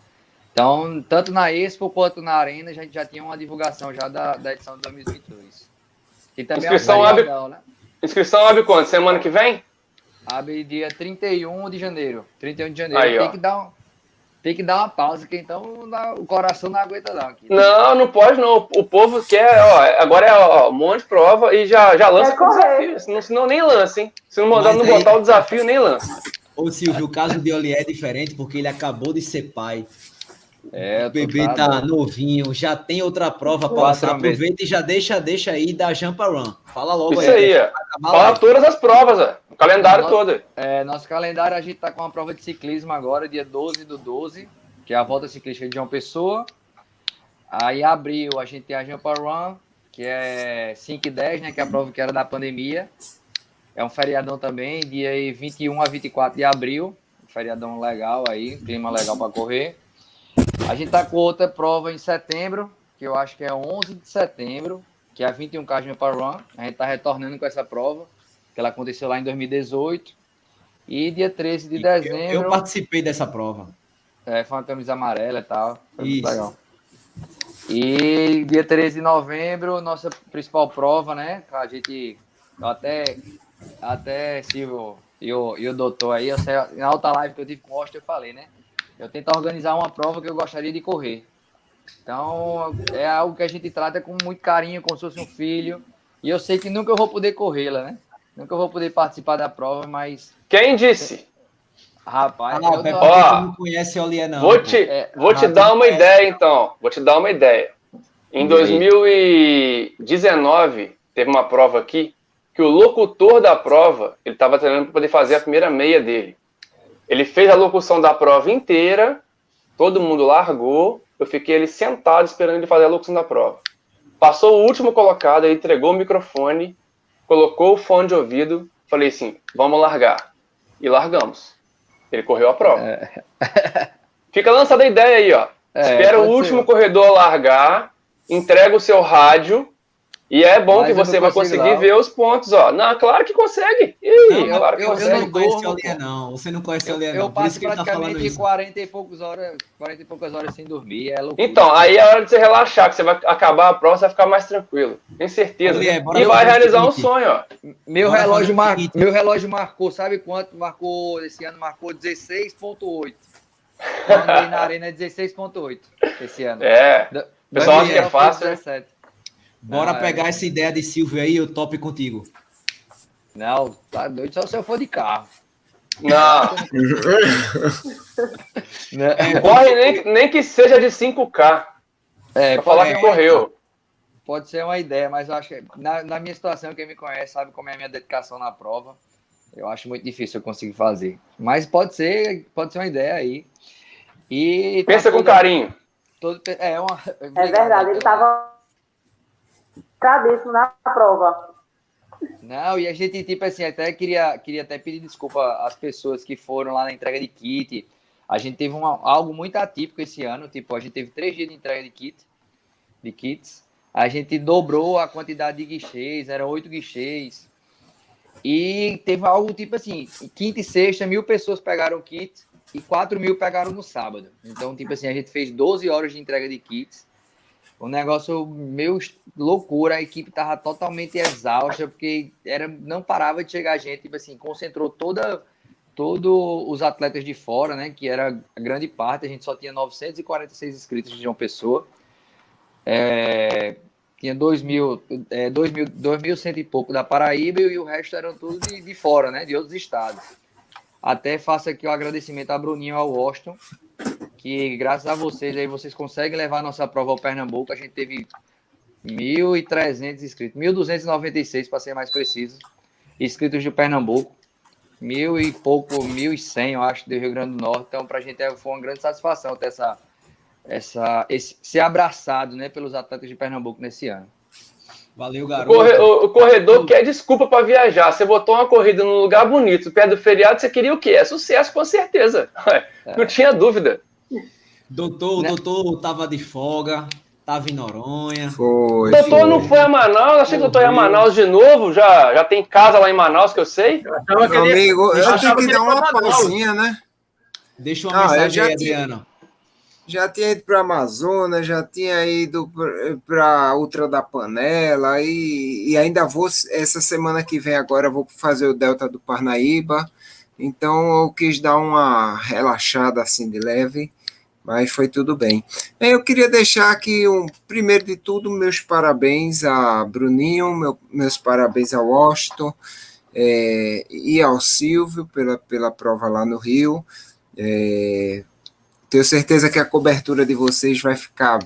Então, tanto na Expo quanto na Arena, a gente já tinha uma divulgação já da, da edição de 2022. E também inscrição, é abre, né? inscrição abre quando? Semana que vem? Abre dia 31 de janeiro. 31 de janeiro. Aí, Tem que dar um tem que dar uma pausa, que então o coração não aguenta não. Aqui. Não, não pode não. O povo quer, ó, agora é ó, um monte de prova e já, já lança com desafio. Senão, senão nem lança, hein? Se não mandar não aí... botar o desafio, nem lança. Ô Silvio, o caso de Olié é diferente porque ele acabou de ser pai. É, o bebê tá novinho, já tem outra prova para passar. Aproveita e já deixa, deixa aí da Jampa Run. Fala logo Isso aí. aí Fala todas as provas, ó. o calendário nosso, todo. É, nosso calendário a gente tá com uma prova de ciclismo agora, dia 12 do 12, que é a volta ciclística de João Pessoa. Aí abril a gente tem a Jampa Run, que é 5 e 10, né, que é a prova que era da pandemia. É um feriadão também, dia 21 a 24 de abril. Um feriadão legal aí, clima legal para correr. A gente tá com outra prova em setembro, que eu acho que é 11 de setembro, que é a 21 Kajima para Run. A gente tá retornando com essa prova, que ela aconteceu lá em 2018. E dia 13 de dezembro. Eu, eu participei dessa prova. É, foi uma camisa amarela e tal. Foi Isso. legal. E dia 13 de novembro, nossa principal prova, né? A gente até, até Silvio e o, e o doutor aí, eu na outra live que eu tive com o eu falei, né? Eu tento organizar uma prova que eu gostaria de correr. Então, é algo que a gente trata com muito carinho, como se fosse um filho. E eu sei que nunca eu vou poder corrê-la, né? Nunca eu vou poder participar da prova, mas. Quem disse? Rapaz, ah, não, eu tô... ó, não conhece a Olia, não. Vou te, é, vou te dar uma ideia, então. Vou te dar uma ideia. Em 2019, teve uma prova aqui que o locutor da prova, ele estava treinando para poder fazer a primeira meia dele. Ele fez a locução da prova inteira, todo mundo largou, eu fiquei ali sentado esperando ele fazer a locução da prova. Passou o último colocado, ele entregou o microfone, colocou o fone de ouvido, falei assim: vamos largar. E largamos. Ele correu a prova. É. [LAUGHS] Fica lançada a ideia aí, ó. É, Espera o último ser. corredor largar, entrega o seu rádio e é bom Mas que você vai conseguir ver os pontos, ó. Não, claro que consegue. Ih, não, claro que eu, consegue. Eu não conheço a Olinha, não. Você não conhece a Olinha, não. Eu passo tá praticamente tá 40 e poucas horas, 40 e poucas horas sem dormir. É loucura. Então, aí é hora de você relaxar, que você vai acabar a prova, você vai ficar mais tranquilo. Tem certeza. Olinha, e vai realizar um sonho, ó. Meu relógio, mar... Meu relógio marcou, sabe quanto? Marcou, esse ano marcou 16.8. andei na arena 16.8 esse ano. É. O pessoal acha que é fácil. 17. Né? Bora ah, pegar é. essa ideia de Silvio aí, eu topo contigo. Não, tá doido só se eu for de carro. Não. [LAUGHS] não. Corre nem, nem que seja de 5K. É, pra falar que correu. Pode ser uma ideia, mas eu acho que na, na, minha situação, quem me conhece sabe como é a minha dedicação na prova. Eu acho muito difícil eu conseguir fazer. Mas pode ser, pode ser uma ideia aí. E Pensa com carinho. Todo, é, uma, é verdade, ele estava Cabeço na prova. Não, e a gente, tipo assim, até queria, queria até pedir desculpa às pessoas que foram lá na entrega de kit. A gente teve algo muito atípico esse ano, tipo, a gente teve três dias de entrega de kit, de kits. A gente dobrou a quantidade de guichês, eram oito guichês. E teve algo tipo assim, quinta e sexta, mil pessoas pegaram kit e quatro mil pegaram no sábado. Então, tipo assim, a gente fez 12 horas de entrega de kits um negócio meio loucura, a equipe tava totalmente exausta, porque era, não parava de chegar gente, tipo assim, concentrou toda todos os atletas de fora, né, que era grande parte, a gente só tinha 946 inscritos de uma pessoa, é, tinha 2 mil, é, 2 mil, 2 mil cento e pouco da Paraíba e o resto eram tudo de, de fora, né, de outros estados. Até faço aqui o um agradecimento a Bruninho ao Washington, que graças a vocês aí vocês conseguem levar nossa prova ao Pernambuco. A gente teve 1.300 inscritos, 1.296 para ser mais preciso, inscritos de Pernambuco. Mil e pouco, mil e cem, eu acho, do Rio Grande do Norte. Então, para a gente é, foi uma grande satisfação ter essa, essa, esse, ser abraçado né, pelos atletas de Pernambuco nesse ano. Valeu, garoto. O, corre, o, o corredor quer desculpa para viajar. Você botou uma corrida num lugar bonito, perto do feriado, você queria o quê? É sucesso, com certeza. [LAUGHS] É. Não tinha dúvida. Doutor, o né? doutor tava de folga, tava em Noronha. Foi. Doutor foi. não foi a Manaus, achei que eu tô em Manaus de novo. Já, já tem casa lá em Manaus que eu sei. Eu Meu amigo, eu, eu tenho que, que dar uma pausinha, né? Deixa uma não, mensagem aí, Adriano já tinha ido para a Amazonas, já tinha ido para a Ultra da Panela e, e, ainda vou, essa semana que vem agora, vou fazer o Delta do Parnaíba, então eu quis dar uma relaxada assim de leve, mas foi tudo bem. bem eu queria deixar aqui, um, primeiro de tudo, meus parabéns a Bruninho, meu, meus parabéns ao Washington é, e ao Silvio pela, pela prova lá no Rio, é, tenho certeza que a cobertura de vocês vai ficar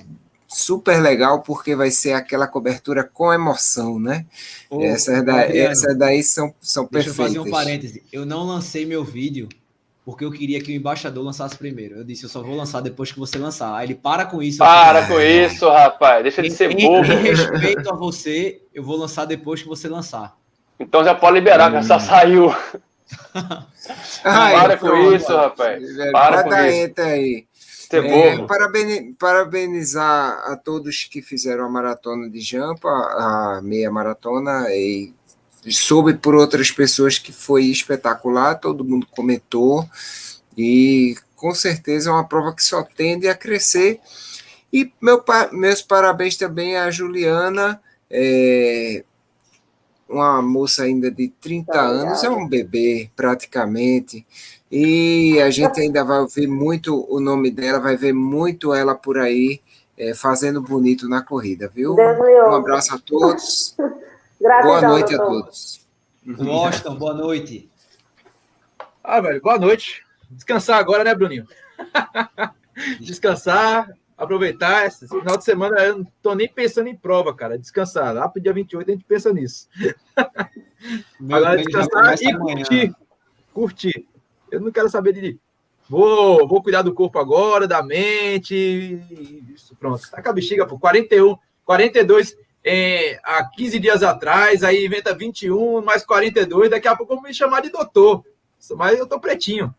super legal, porque vai ser aquela cobertura com emoção, né? Ô, essas, daí, essas daí são, são deixa perfeitas. Deixa eu fazer um parêntese. Eu não lancei meu vídeo porque eu queria que o embaixador lançasse primeiro. Eu disse, eu só vou lançar depois que você lançar. Aí ele, para com isso. Para com isso, rapaz. Deixa de ser bobo. Em respeito a você, eu vou lançar depois que você lançar. Então já pode liberar, hum. que já saiu. Ai, para com isso, rapaz. Para com isso. aí. É, parabenizar a todos que fizeram a maratona de Jampa, a meia maratona, e soube por outras pessoas que foi espetacular, todo mundo comentou, e com certeza é uma prova que só tende a crescer. E meu, meus parabéns também à Juliana, é, uma moça ainda de 30 tá anos, é um bebê praticamente, e a gente ainda vai ouvir muito o nome dela, vai ver muito ela por aí é, fazendo bonito na corrida, viu? Um abraço a todos. [LAUGHS] boa noite doutor. a todos. Washington, boa noite. Ah, velho, boa noite. Descansar agora, né, Bruninho? [LAUGHS] Descansar, aproveitar. Esse final de semana eu não tô nem pensando em prova, cara. Descansar. Lá pro dia 28 a gente pensa nisso. [LAUGHS] Meu Agora descansar e curtir. Curtir. Eu não quero saber de. Vou, vou cuidar do corpo agora, da mente. Isso, pronto. Tá com a bexiga, pô. 41, 42 é, há 15 dias atrás, aí inventa 21, mais 42. Daqui a pouco vou me chamar de doutor. Mas eu tô pretinho.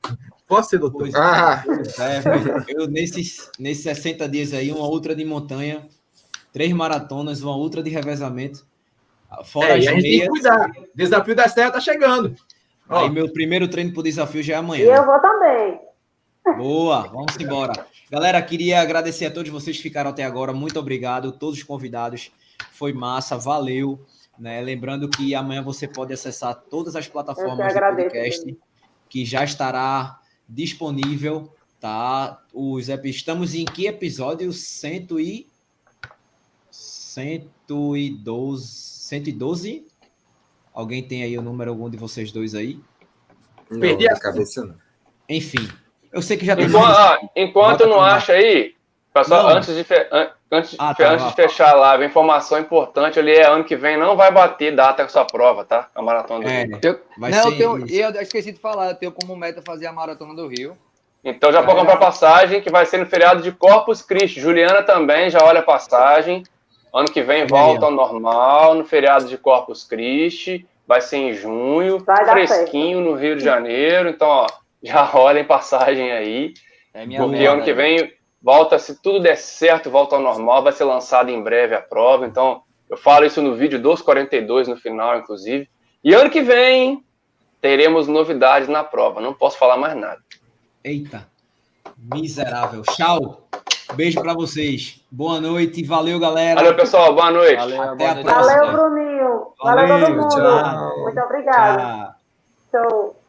Posso ser doutor? Ah. É, eu, nesses, nesses 60 dias aí, uma outra de montanha, três maratonas, uma outra de revezamento. Fora é, as a gente meias. tem que cuidar. Desafio da Serra tá chegando. Aí, meu primeiro treino pro desafio já é amanhã. E eu vou também. Boa, vamos embora. Galera, queria agradecer a todos vocês que ficaram até agora. Muito obrigado, todos os convidados. Foi massa, valeu. Né? Lembrando que amanhã você pode acessar todas as plataformas do podcast, que já estará disponível, tá? Os estamos em que episódio? 100 e 112, 112? Alguém tem aí o número algum de vocês dois aí? Não, Perdi a cabeça não. Enfim, eu sei que já tem. Enquanto, ah, enquanto não acha aí, pessoal, antes, de. Antes, ah, tá, antes de fechar a live, informação importante ali é ano que vem não vai bater data com sua prova, tá? A maratona do é, Rio. Eu, não, eu, tenho, eu esqueci de falar, eu tenho como meta fazer a maratona do Rio. Então já é. pode comprar passagem, que vai ser no feriado de Corpus Christi. Juliana também já olha a passagem. Ano que vem volta ao normal, no feriado de Corpus Christi. Vai ser em junho, fresquinho no Rio de Janeiro. Então, ó, já [LAUGHS] olhem passagem aí. É minha porque ano que vem volta, se tudo der certo, volta ao normal. Vai ser lançado em breve a prova. Então, eu falo isso no vídeo dos 42 no final, inclusive. E ano que vem teremos novidades na prova. Não posso falar mais nada. Eita, miserável. Tchau. Beijo para vocês. Boa noite. Valeu, galera. Valeu, pessoal. Boa noite. Valeu, Até boa a noite. próxima. Valeu, Bruninho. Valeu, Valeu todo mundo. Tchau. Muito obrigado. Tchau. Tchau.